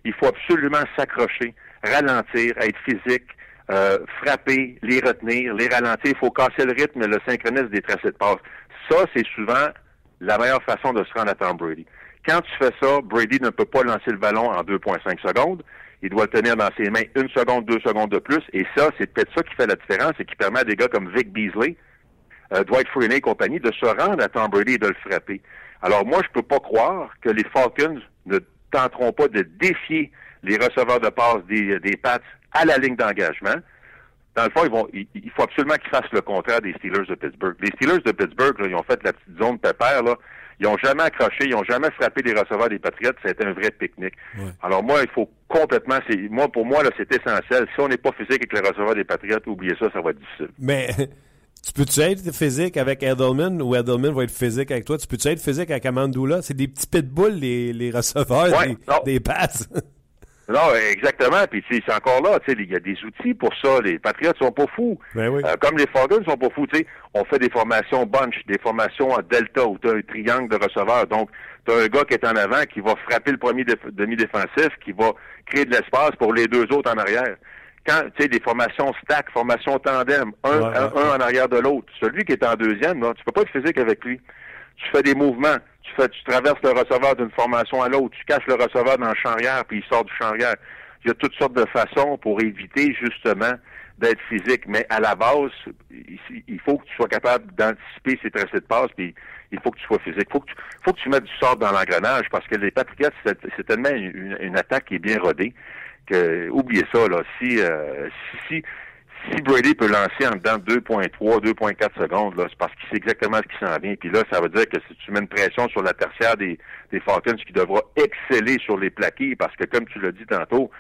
F: Il faut absolument s'accrocher, ralentir, être physique, euh, frapper, les retenir, les ralentir. Il faut casser le rythme le synchronisme des tracés de passe. Ça, c'est souvent la meilleure façon de se rendre à Tom Brady. Quand tu fais ça, Brady ne peut pas lancer le ballon en 2,5 secondes. Il doit le tenir dans ses mains une seconde, deux secondes de plus. Et ça, c'est peut-être ça qui fait la différence et qui permet à des gars comme Vic Beasley, euh, Dwight Freeney et compagnie de se rendre à Tom Brady et de le frapper. Alors moi, je peux pas croire que les Falcons ne tenteront pas de défier les receveurs de passe des, des Pats à la ligne d'engagement. Dans le fond, ils vont, il, faut absolument qu'ils fassent le contraire des Steelers de Pittsburgh. Les Steelers de Pittsburgh, ils ont fait la petite zone pépère, là. Ils n'ont jamais accroché, ils n'ont jamais frappé les receveurs des Patriots. C'était un vrai pique-nique. Alors moi, il faut complètement, moi pour moi là, c'est essentiel. Si on n'est pas physique avec les receveurs des Patriots, oubliez ça, ça va être difficile.
A: Mais tu peux-tu être physique avec Edelman ou Edelman va être physique avec toi? Tu peux-tu être physique avec Amandula? C'est des petits pitbulls, les, les receveurs des, des Pats.
F: Non, exactement. Puis c'est encore là, tu sais, il y a des outils pour ça. Les Patriots sont pas fous.
A: Ben oui.
F: euh, comme les Falcons sont pas fous, tu sais. On fait des formations bunch, des formations en delta où tu as un triangle de receveurs. Donc, tu as un gars qui est en avant, qui va frapper le premier demi-défensif, qui va créer de l'espace pour les deux autres en arrière. Quand, tu sais, des formations stack, formations tandem, un, un, en arrière de l'autre. Celui qui est en deuxième, là, tu peux pas être physique avec lui. Tu fais des mouvements tu fais, tu traverses le receveur d'une formation à l'autre, tu caches le receveur dans le champ arrière, puis il sort du champ arrière. Il y a toutes sortes de façons pour éviter justement d'être physique, mais à la base, il faut que tu sois capable d'anticiper ces tracés de passe, puis il faut que tu sois physique. Il faut que tu, faut que tu mettes du sort dans l'engrenage, parce que les Patriots, c'est tellement une, attaque qui est bien rodée que oubliez ça là. Si euh, si si Brady peut lancer en dedans 2.3, 2.4 secondes, là, c'est parce qu'il sait exactement ce qui s'en vient. Puis là, ça veut dire que si tu mets une pression sur la tertiaire des, des Falcons qui devra exceller sur les plaqués, parce que comme tu l'as dit tantôt,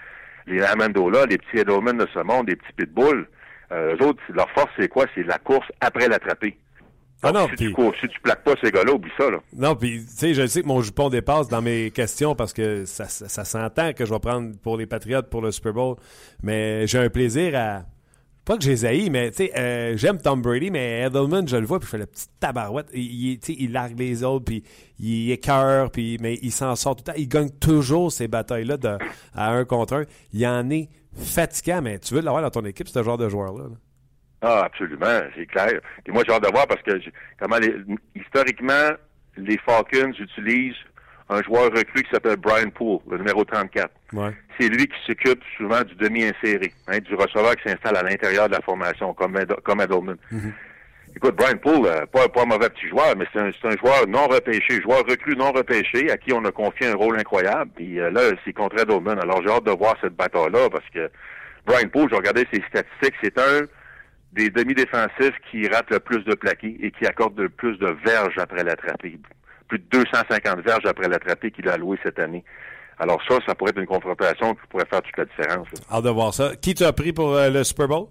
F: les Amendola, les petits Edelman de ce monde, les petits pitbulls, euh, eux autres, leur force, c'est quoi? C'est la course après l'attraper. Ah non, si, tu cours, si tu plaques pas ces gars-là, oublie ça. Là.
A: Non, puis tu sais, je sais que mon jupon dépasse dans mes questions parce que ça, ça, ça s'entend que je vais prendre pour les Patriotes pour le Super Bowl, mais j'ai un plaisir à pas que j'ai haï, mais tu sais, euh, j'aime Tom Brady, mais Edelman, je le vois, puis je fais le petit tabarouette. Il, il, largue les autres, puis il écœure, puis, mais il s'en sort tout le temps. Il gagne toujours ces batailles-là à un contre un. Il en est fatigant, mais tu veux l'avoir dans ton équipe, ce genre de joueur-là.
F: Ah, absolument, c'est clair. Et moi, j'ai hâte de voir parce que comment les, historiquement, les Falcons utilisent un joueur recru qui s'appelle Brian Poole, le numéro 34. C'est lui qui s'occupe souvent du demi-inséré, hein, du receveur qui s'installe à l'intérieur de la formation, comme, comme Edelman. Mm-hmm. Écoute, Brian Poole, euh, pas, pas un mauvais petit joueur, mais c'est un, un, joueur non repêché, joueur recru non repêché, à qui on a confié un rôle incroyable. Puis euh, là, c'est contre Edelman. Alors j'ai hâte de voir cette bataille-là, parce que Brian Poole, j'ai regardé ses statistiques, c'est un des demi-défensifs qui rate le plus de plaqués et qui accorde le plus de verges après l'attrapé plus de 250 verges après l'attrapé qu'il a alloué cette année. Alors ça, ça pourrait être une confrontation qui pourrait faire toute la différence.
A: Hâte de voir ça. Qui t'as pris pour euh, le Super Bowl?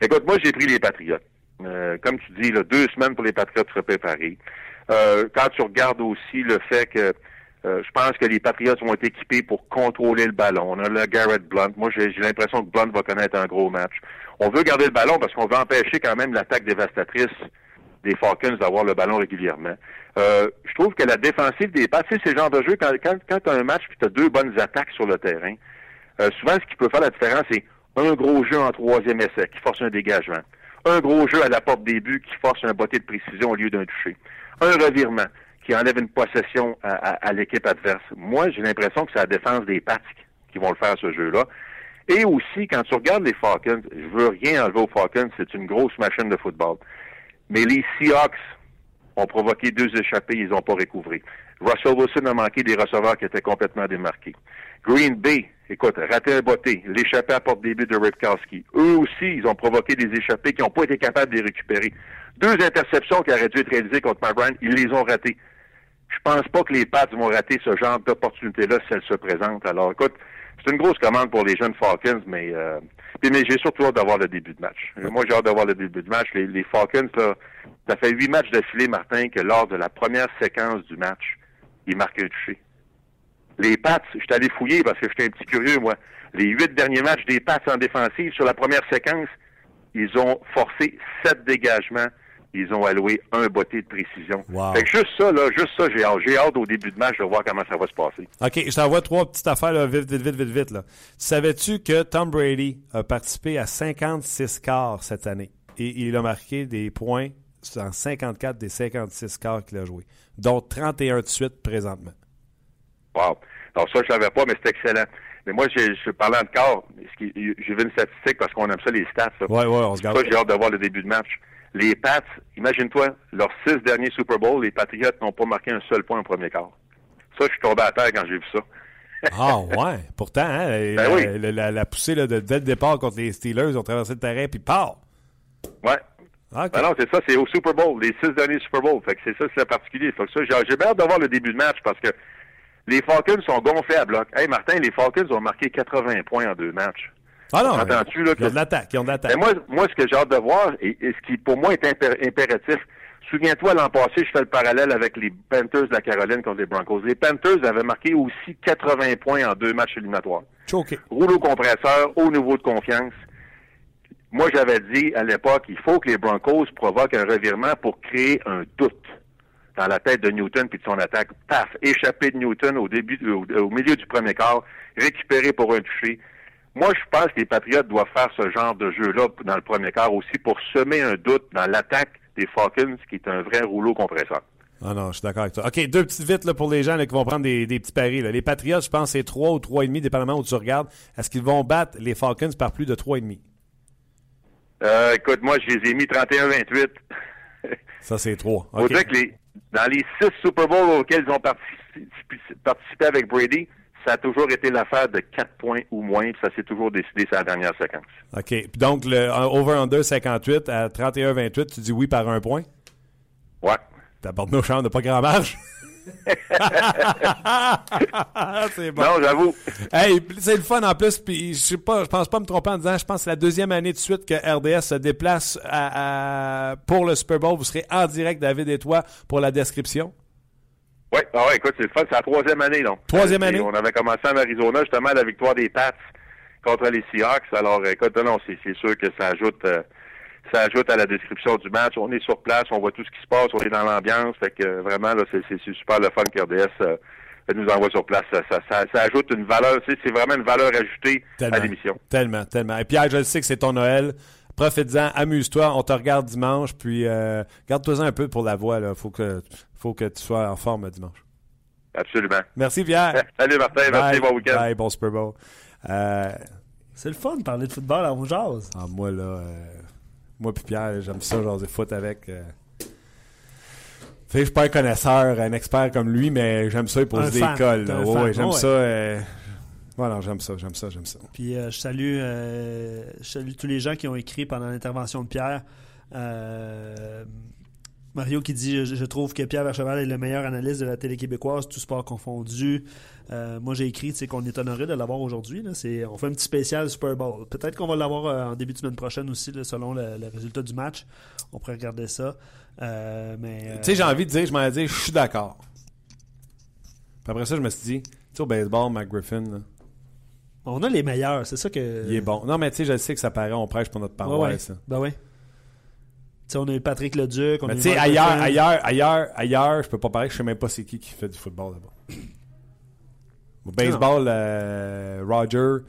F: Écoute, moi, j'ai pris les Patriotes. Euh, comme tu dis, là, deux semaines pour les Patriotes se préparer. Euh, quand tu regardes aussi le fait que je pense que les Patriots vont être équipés pour contrôler le ballon. On a le Garrett Blunt. Moi, j'ai l'impression que Blunt va connaître un gros match. On veut garder le ballon parce qu'on veut empêcher quand même l'attaque dévastatrice des Falcons d'avoir le ballon régulièrement. Euh, je trouve que la défensive des Pats, c'est genre de jeu, quand, quand, quand tu as un match et tu as deux bonnes attaques sur le terrain, euh, souvent, ce qui peut faire la différence, c'est un gros jeu en troisième essai qui force un dégagement. Un gros jeu à la porte des buts qui force un botté de précision au lieu d'un toucher. Un revirement qui enlève une possession à, l'équipe adverse. Moi, j'ai l'impression que c'est la défense des Pats qui vont le faire, ce jeu-là. Et aussi, quand tu regardes les Falcons, je veux rien enlever aux Falcons, c'est une grosse machine de football. Mais les Seahawks ont provoqué deux échappées, ils n'ont pas recouvré. Russell Wilson a manqué des receveurs qui étaient complètement démarqués. Green Bay, écoute, raté un botté, l'échappée à porte-début de Ripkowski. Eux aussi, ils ont provoqué des échappées qui n'ont pas été capables de les récupérer. Deux interceptions qui auraient dû être réalisées contre Matt ils les ont ratées. Je pense pas que les Pats vont rater ce genre d'opportunité-là si elles se présentent. Alors, écoute, c'est une grosse commande pour les jeunes Falcons, mais, euh, mais j'ai surtout hâte d'avoir le début de match. Moi, j'ai hâte d'avoir le début de match. Les, les Falcons, ça, ça fait huit matchs d'affilée, Martin, que lors de la première séquence du match, ils marquent un touché. Les Pats, je suis allé fouiller parce que j'étais un petit curieux, moi. Les huit derniers matchs des Pats en défensive, sur la première séquence, ils ont forcé sept dégagements ils ont alloué un botté de précision. Fait que juste ça, là, juste ça, j'ai hâte. J'ai hâte au début de match de voir comment ça va se passer.
A: OK, je t'envoie trois petites affaires, là, vite, vite, vite, vite, vite. Là. Savais-tu que Tom Brady a participé à 56 quarts cette année? Et il a marqué des points dans 54 des 56 quarts qu'il a joué, dont 31 de suite présentement.
F: Wow. Alors ça, je savais pas, mais c'est excellent. Mais moi, je, je parlant de quart, j'ai vu une statistique parce qu'on aime ça, les stats.
A: Oui, oui, on se garde.
F: Ça, j'ai hâte de voir le début de match. Les Pats, imagine-toi, leurs six derniers Super Bowl, les Patriots n'ont pas marqué un seul point au premier quart. Ça, je suis tombé à terre quand j'ai vu ça.
A: ah ouais, pourtant, hein, ben la, la, poussée là, de, dès le départ contre les Steelers, ils ont traversé le terrain puis part.
F: Ouais. Ben non, c'est ça, c'est au Super Bowl, les six derniers Super Bowl. Fait que c'est ça, c'est particulier. Fait que ça, j'ai bien hâte de voir le début de match parce que les Falcons sont gonflés à bloc. Hey Martin, les Falcons ont marqué 80 points en deux matchs.
A: Ah non, ils ont de l'attaque, ils ont de l'attaque.
F: Moi, moi, ce que j'ai hâte de voir, et, ce qui pour moi est impératif, souviens-toi, l'an passé, je fais le parallèle avec les Panthers de la Caroline contre les Broncos. Les Panthers avaient marqué aussi 80 points en deux matchs éliminatoires.
A: Choqué.
F: Rouleau compresseur, haut niveau de confiance. Moi, j'avais dit à l'époque, il faut que les Broncos provoquent un revirement pour créer un doute dans la tête de Newton puis de son attaque. Paf, échappé de Newton au début, au milieu du premier quart, récupéré pour un toucher. Moi, je pense que les Patriots doivent faire ce genre de jeu-là dans le premier quart aussi pour semer un doute dans l'attaque des Falcons, qui est un vrai rouleau compresseur.
A: Ah non, je suis d'accord avec toi. OK, deux petites vites là, pour les gens qui vont prendre des, petits paris. Les Patriots, je pense, c'est 3 ou 3,5, dépendamment où tu regardes. Est-ce qu'ils vont battre les Falcons par plus de 3,5?
F: Euh, écoute, moi, je les ai mis 31-28.
A: Ça, c'est 3.
F: Okay. Faut dire que les, dans les six Super Bowls auxquels ils ont participé avec Brady, ça a toujours été l'affaire de 4 points ou moins, puis ça s'est toujours décidé sur la dernière séquence.
A: OK. donc, le over-under 58 à 31-28, tu dis oui par un point?
F: Ouais.
A: T'apportes nos chambres de pas grand marge? c'est bon.
F: Non, j'avoue.
A: Hey, c'est le fun en plus. Puis je sais pas, je pense pas me tromper en disant, je pense que c'est la deuxième année de suite que RDS se déplace pour le Super Bowl. Vous serez en direct, David et toi, pour la description.
F: Oui, ah ouais, écoute, c'est le fun. C'est la troisième année, donc.
A: Troisième année.
F: On avait commencé en Arizona, justement, la victoire des Pats contre les Seahawks. Alors, écoute, non, c'est sûr que ça ajoute, euh, ça ajoute à la description du match. On est sur place, on voit tout ce qui se passe, on est dans l'ambiance. Fait que vraiment, là, c'est super le fun qu'RDS euh, nous envoie sur place. Ça, ça, ça, ajoute une valeur, c'est vraiment une valeur ajoutée à l'émission.
A: Tellement, tellement. Et Pierre, je sais que c'est ton Noël. Profite-en, amuse-toi, on te regarde dimanche, puis euh, garde-toi-en un peu pour la voix. Il faut que, faut que tu sois en forme dimanche.
F: Absolument.
A: Merci Pierre.
F: Salut Martin, merci, bon week-end.
A: Bye, bon Super Bowl. Euh,
B: c'est le fun de parler de football mon jase.
A: Ah, moi, là, euh, moi puis Pierre, j'aime ça, jaser foot avec. Tu sais, je suis pas un connaisseur, un expert comme lui, mais j'aime ça, il pose des cols. Ouais, j'aime ça. Voilà, j'aime ça, j'aime ça, j'aime ça.
B: Puis euh, je, salue, euh, je salue tous les gens qui ont écrit pendant l'intervention de Pierre. Euh, Mario qui dit je, trouve que Pierre Vercheval est le meilleur analyste de la télé québécoise, tout sport confondu. moi j'ai écrit qu'on est honoré de l'avoir aujourd'hui. On fait un petit spécial Super Bowl. Peut-être qu'on va l'avoir en début de semaine prochaine aussi, selon le, résultat du match. On pourrait regarder ça. mais
A: Tu sais, j'ai envie de dire, je m'en ai dit, je suis d'accord. après ça, je me suis dit, tu sais, au baseball, Mac Griffin, là,
B: on a les meilleurs, c'est ça que.
A: Il est bon. Non, mais tu sais, je sais que ça paraît, on prêche pour notre paroisse.
B: Ouais, Ben oui. Tu sais, on a eu Patrick Leduc. On mais
A: tu sais, ailleurs, ailleurs, ailleurs, ailleurs, je peux pas parler, je sais même pas c'est qui qui fait du football là-bas. Au baseball, euh, Roger,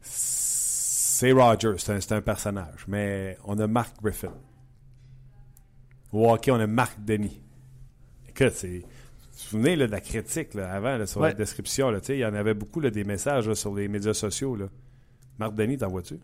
A: c'est Roger, c'est un, un, personnage. Mais on a Mark Griffin. Au hockey, on a Marc Denis. Écoute, c'est vous souvenez de la critique avant sur la description? il y en avait beaucoup des messages sur les médias sociaux. Là. Marc Denis, t'en vois-tu?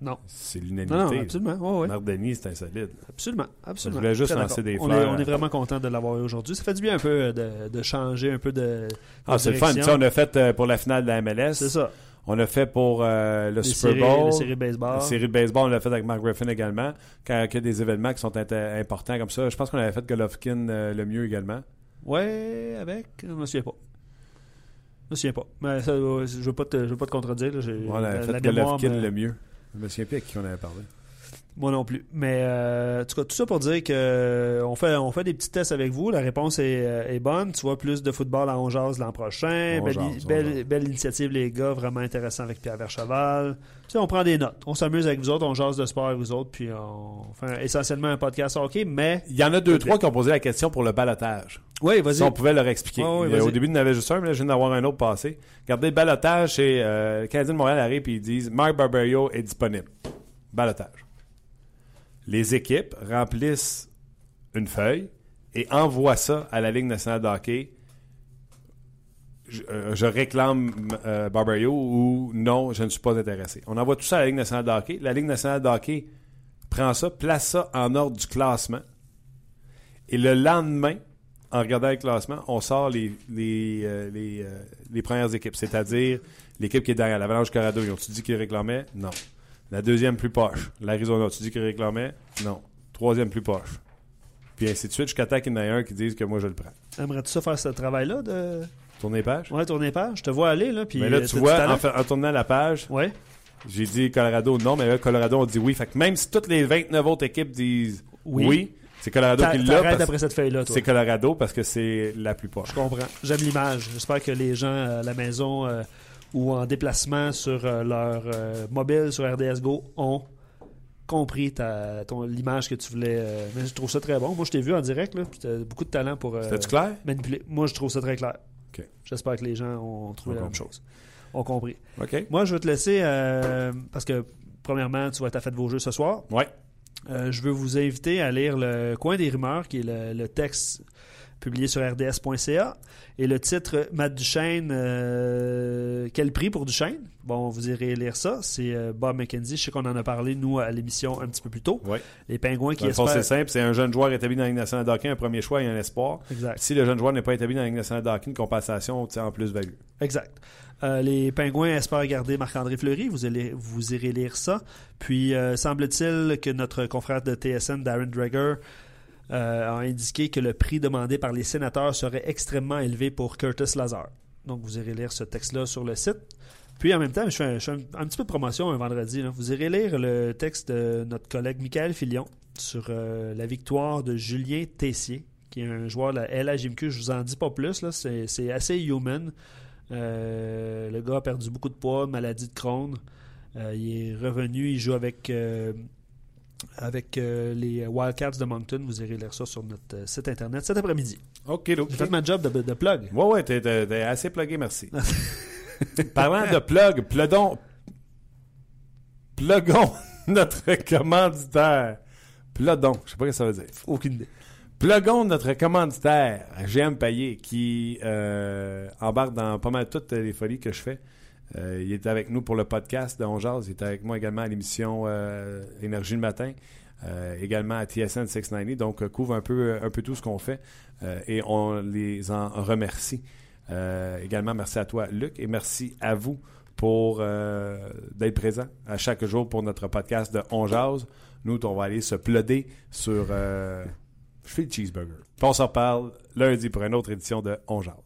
B: Non.
A: C'est
B: Non, non,
A: l'unanimité.
B: absolument. Ouais.
A: Nardani, c'est insolite.
B: Absolument, absolument.
A: Je voulais juste lancer des
B: on est,
A: fleurs.
B: on est vraiment content de l'avoir aujourd'hui. Ça fait du bien un peu euh, de, de changer un peu de.
A: Ah, c'est le fun. Ça, on a fait euh, pour la finale de la MLS.
B: C'est ça.
A: On a fait pour euh, le
B: Les
A: Super
B: séries,
A: Bowl.
B: les séries baseball.
A: La série de baseball, on l'a fait avec Mark Griffin également. Quand il y a des événements qui sont importants comme ça, je pense qu'on avait fait Golovkin euh, le mieux également.
B: Ouais, avec. Je me souviens pas. Je me souviens pas. Mais ça, je veux pas te, je veux pas te contredire. là.
A: On avait
B: la-
A: fait
B: la mémoire
A: Golovkin le mieux. Je me souviens plus avec qui on avait parlé.
B: Moi non plus. Mais euh, en tout cas, tout ça pour dire que euh, on fait, on fait des petits tests avec vous. La réponse est, euh, est bonne. Tu vois, plus de football à Ongeaz l'an prochain. Belle,
A: jase,
B: belle, initiative, les gars. Vraiment intéressant avec Pierre Vercheval. Tu sais, on prend des notes. On s'amuse avec vous autres. On jase de sport avec vous autres. Puis on fait essentiellement un podcast hockey. Mais,
A: Il y en a deux, trois qui ont posé la question pour le balotage.
B: oui, vas-y.
A: Si on pouvait leur expliquer. Au début, il y en avait juste un, mais là, je viens d'avoir un autre passé. Regardez, le balotage, c'est euh, le Canadien de Montréal arrive et ils disent Marc Barberio est disponible. Balotage. Les équipes remplissent une feuille et envoient ça à la Ligue nationale de hockey. Je, euh, réclame euh, Barberio ou non, je ne suis pas intéressé. On envoie tout ça à la Ligue nationale de hockey. La Ligue nationale de hockey prend ça, place ça en ordre du classement. Et le lendemain, en regardant le classement, on sort les, les, euh, euh, les premières équipes, c'est-à-dire l'équipe qui est derrière. L'Avalanche Colorado, ils ont-tu dit qu'ils réclamaient? Non. La deuxième plus poche. L'Arizona, tu dis qu'ils réclamaient? Non. Troisième plus poche. Puis ainsi de suite, jusqu'à temps qu'il y en ait un qui dise que moi je le prends.
B: Aimerais-tu ça faire ce travail-là de.
A: Tournez page?
B: Ouais, tourner page. Je te vois aller, là. Puis,
A: Mais là,
B: euh,
A: tu vois, en, tournant la page,
B: Ouais.
A: j'ai dit Colorado non, mais là, Colorado, on dit oui. Fait que même si toutes les 29 autres équipes disent
B: Oui.
A: oui, c'est Colorado qui l'a.
B: Après cette feuille-là.
A: C'est Colorado parce que c'est la plus poche.
B: Je comprends. J'aime l'image. J'espère que les gens à la maison euh, ou en déplacement sur euh, leur euh, mobile sur RDS Go ont compris ta, ton, l'image que tu voulais. euh, mais je trouve ça très bon. Moi, je t'ai vu en direct. Là, puis t'as beaucoup de talent pour euh,
A: clair?
B: manipuler. Moi, je trouve ça très clair. J'espère que les gens ont trouvé
A: On
B: la même chose. Ont compris. Moi, je vais te laisser euh, parce que, premièrement, tu vas être à fête de vos jeux ce soir.
A: Ouais.
B: Je veux vous inviter à lire le Coin des rumeurs, qui est le, le texte publié sur rds.ca. Et le titre, Matt Duchesne, euh, quel prix pour Duchesne? Bon, vous irez lire ça. C'est euh, Bob McKenzie. Je sais qu'on en a parlé, nous, à l'émission un petit peu plus tôt. Les Pingouins qui
A: fond, c'est
B: espèrent...
A: simple. C'est un jeune joueur établi dans la Ligue nationale de hockey, un premier choix et un espoir.
B: Exact.
A: Si le jeune joueur n'est pas établi dans la Ligue nationale de hockey, une compensation en plus-value.
B: Exact. Euh, les Pingouins espèrent garder Marc-André Fleury. Vous, allez, vous irez lire ça. Puis, semble-t-il que notre confrère de TSN, Darren Dreger, euh, a indiqué que le prix demandé par les sénateurs serait extrêmement élevé pour Curtis Lazar. Donc, vous irez lire ce texte-là sur le site. Puis, en même temps, je fais un, petit peu de promotion un vendredi. Vous irez lire le texte de notre collègue Michael Filion sur euh, la victoire de Julien Tessier, qui est un joueur de la LHMQ. Je vous en dis pas plus. C'est assez human. Euh, le gars a perdu beaucoup de poids, maladie de Crohn. Il est revenu, il joue avec, avec euh, les Wildcats de Moncton. Vous irez lire ça sur notre euh, site internet cet après-midi.
A: OK, donc.
B: J'ai fait ma job de, de plug.
A: Ouais, ouais, t'es, assez plugué, merci. Parlant de plug, plugons, plugons notre commanditaire. Plodon, je sais pas ce que ça veut dire.
B: Aucune idée.
A: Plugons notre commanditaire, GM Payet, qui euh, embarque dans pas mal toutes les folies que je fais. Euh, il est avec nous pour le podcast de On Jase. Il est avec moi également à l'émission euh, Énergie le matin, euh, également à TSN 690. Donc, couvre un peu, un peu tout ce qu'on fait et on les en remercie. Également, merci à toi, Luc, et merci à vous pour d'être présent à chaque jour pour notre podcast de On Jase. Nous, on va aller se ploder sur... je fais le cheeseburger. On s'en reparle lundi pour une autre édition de On Jase.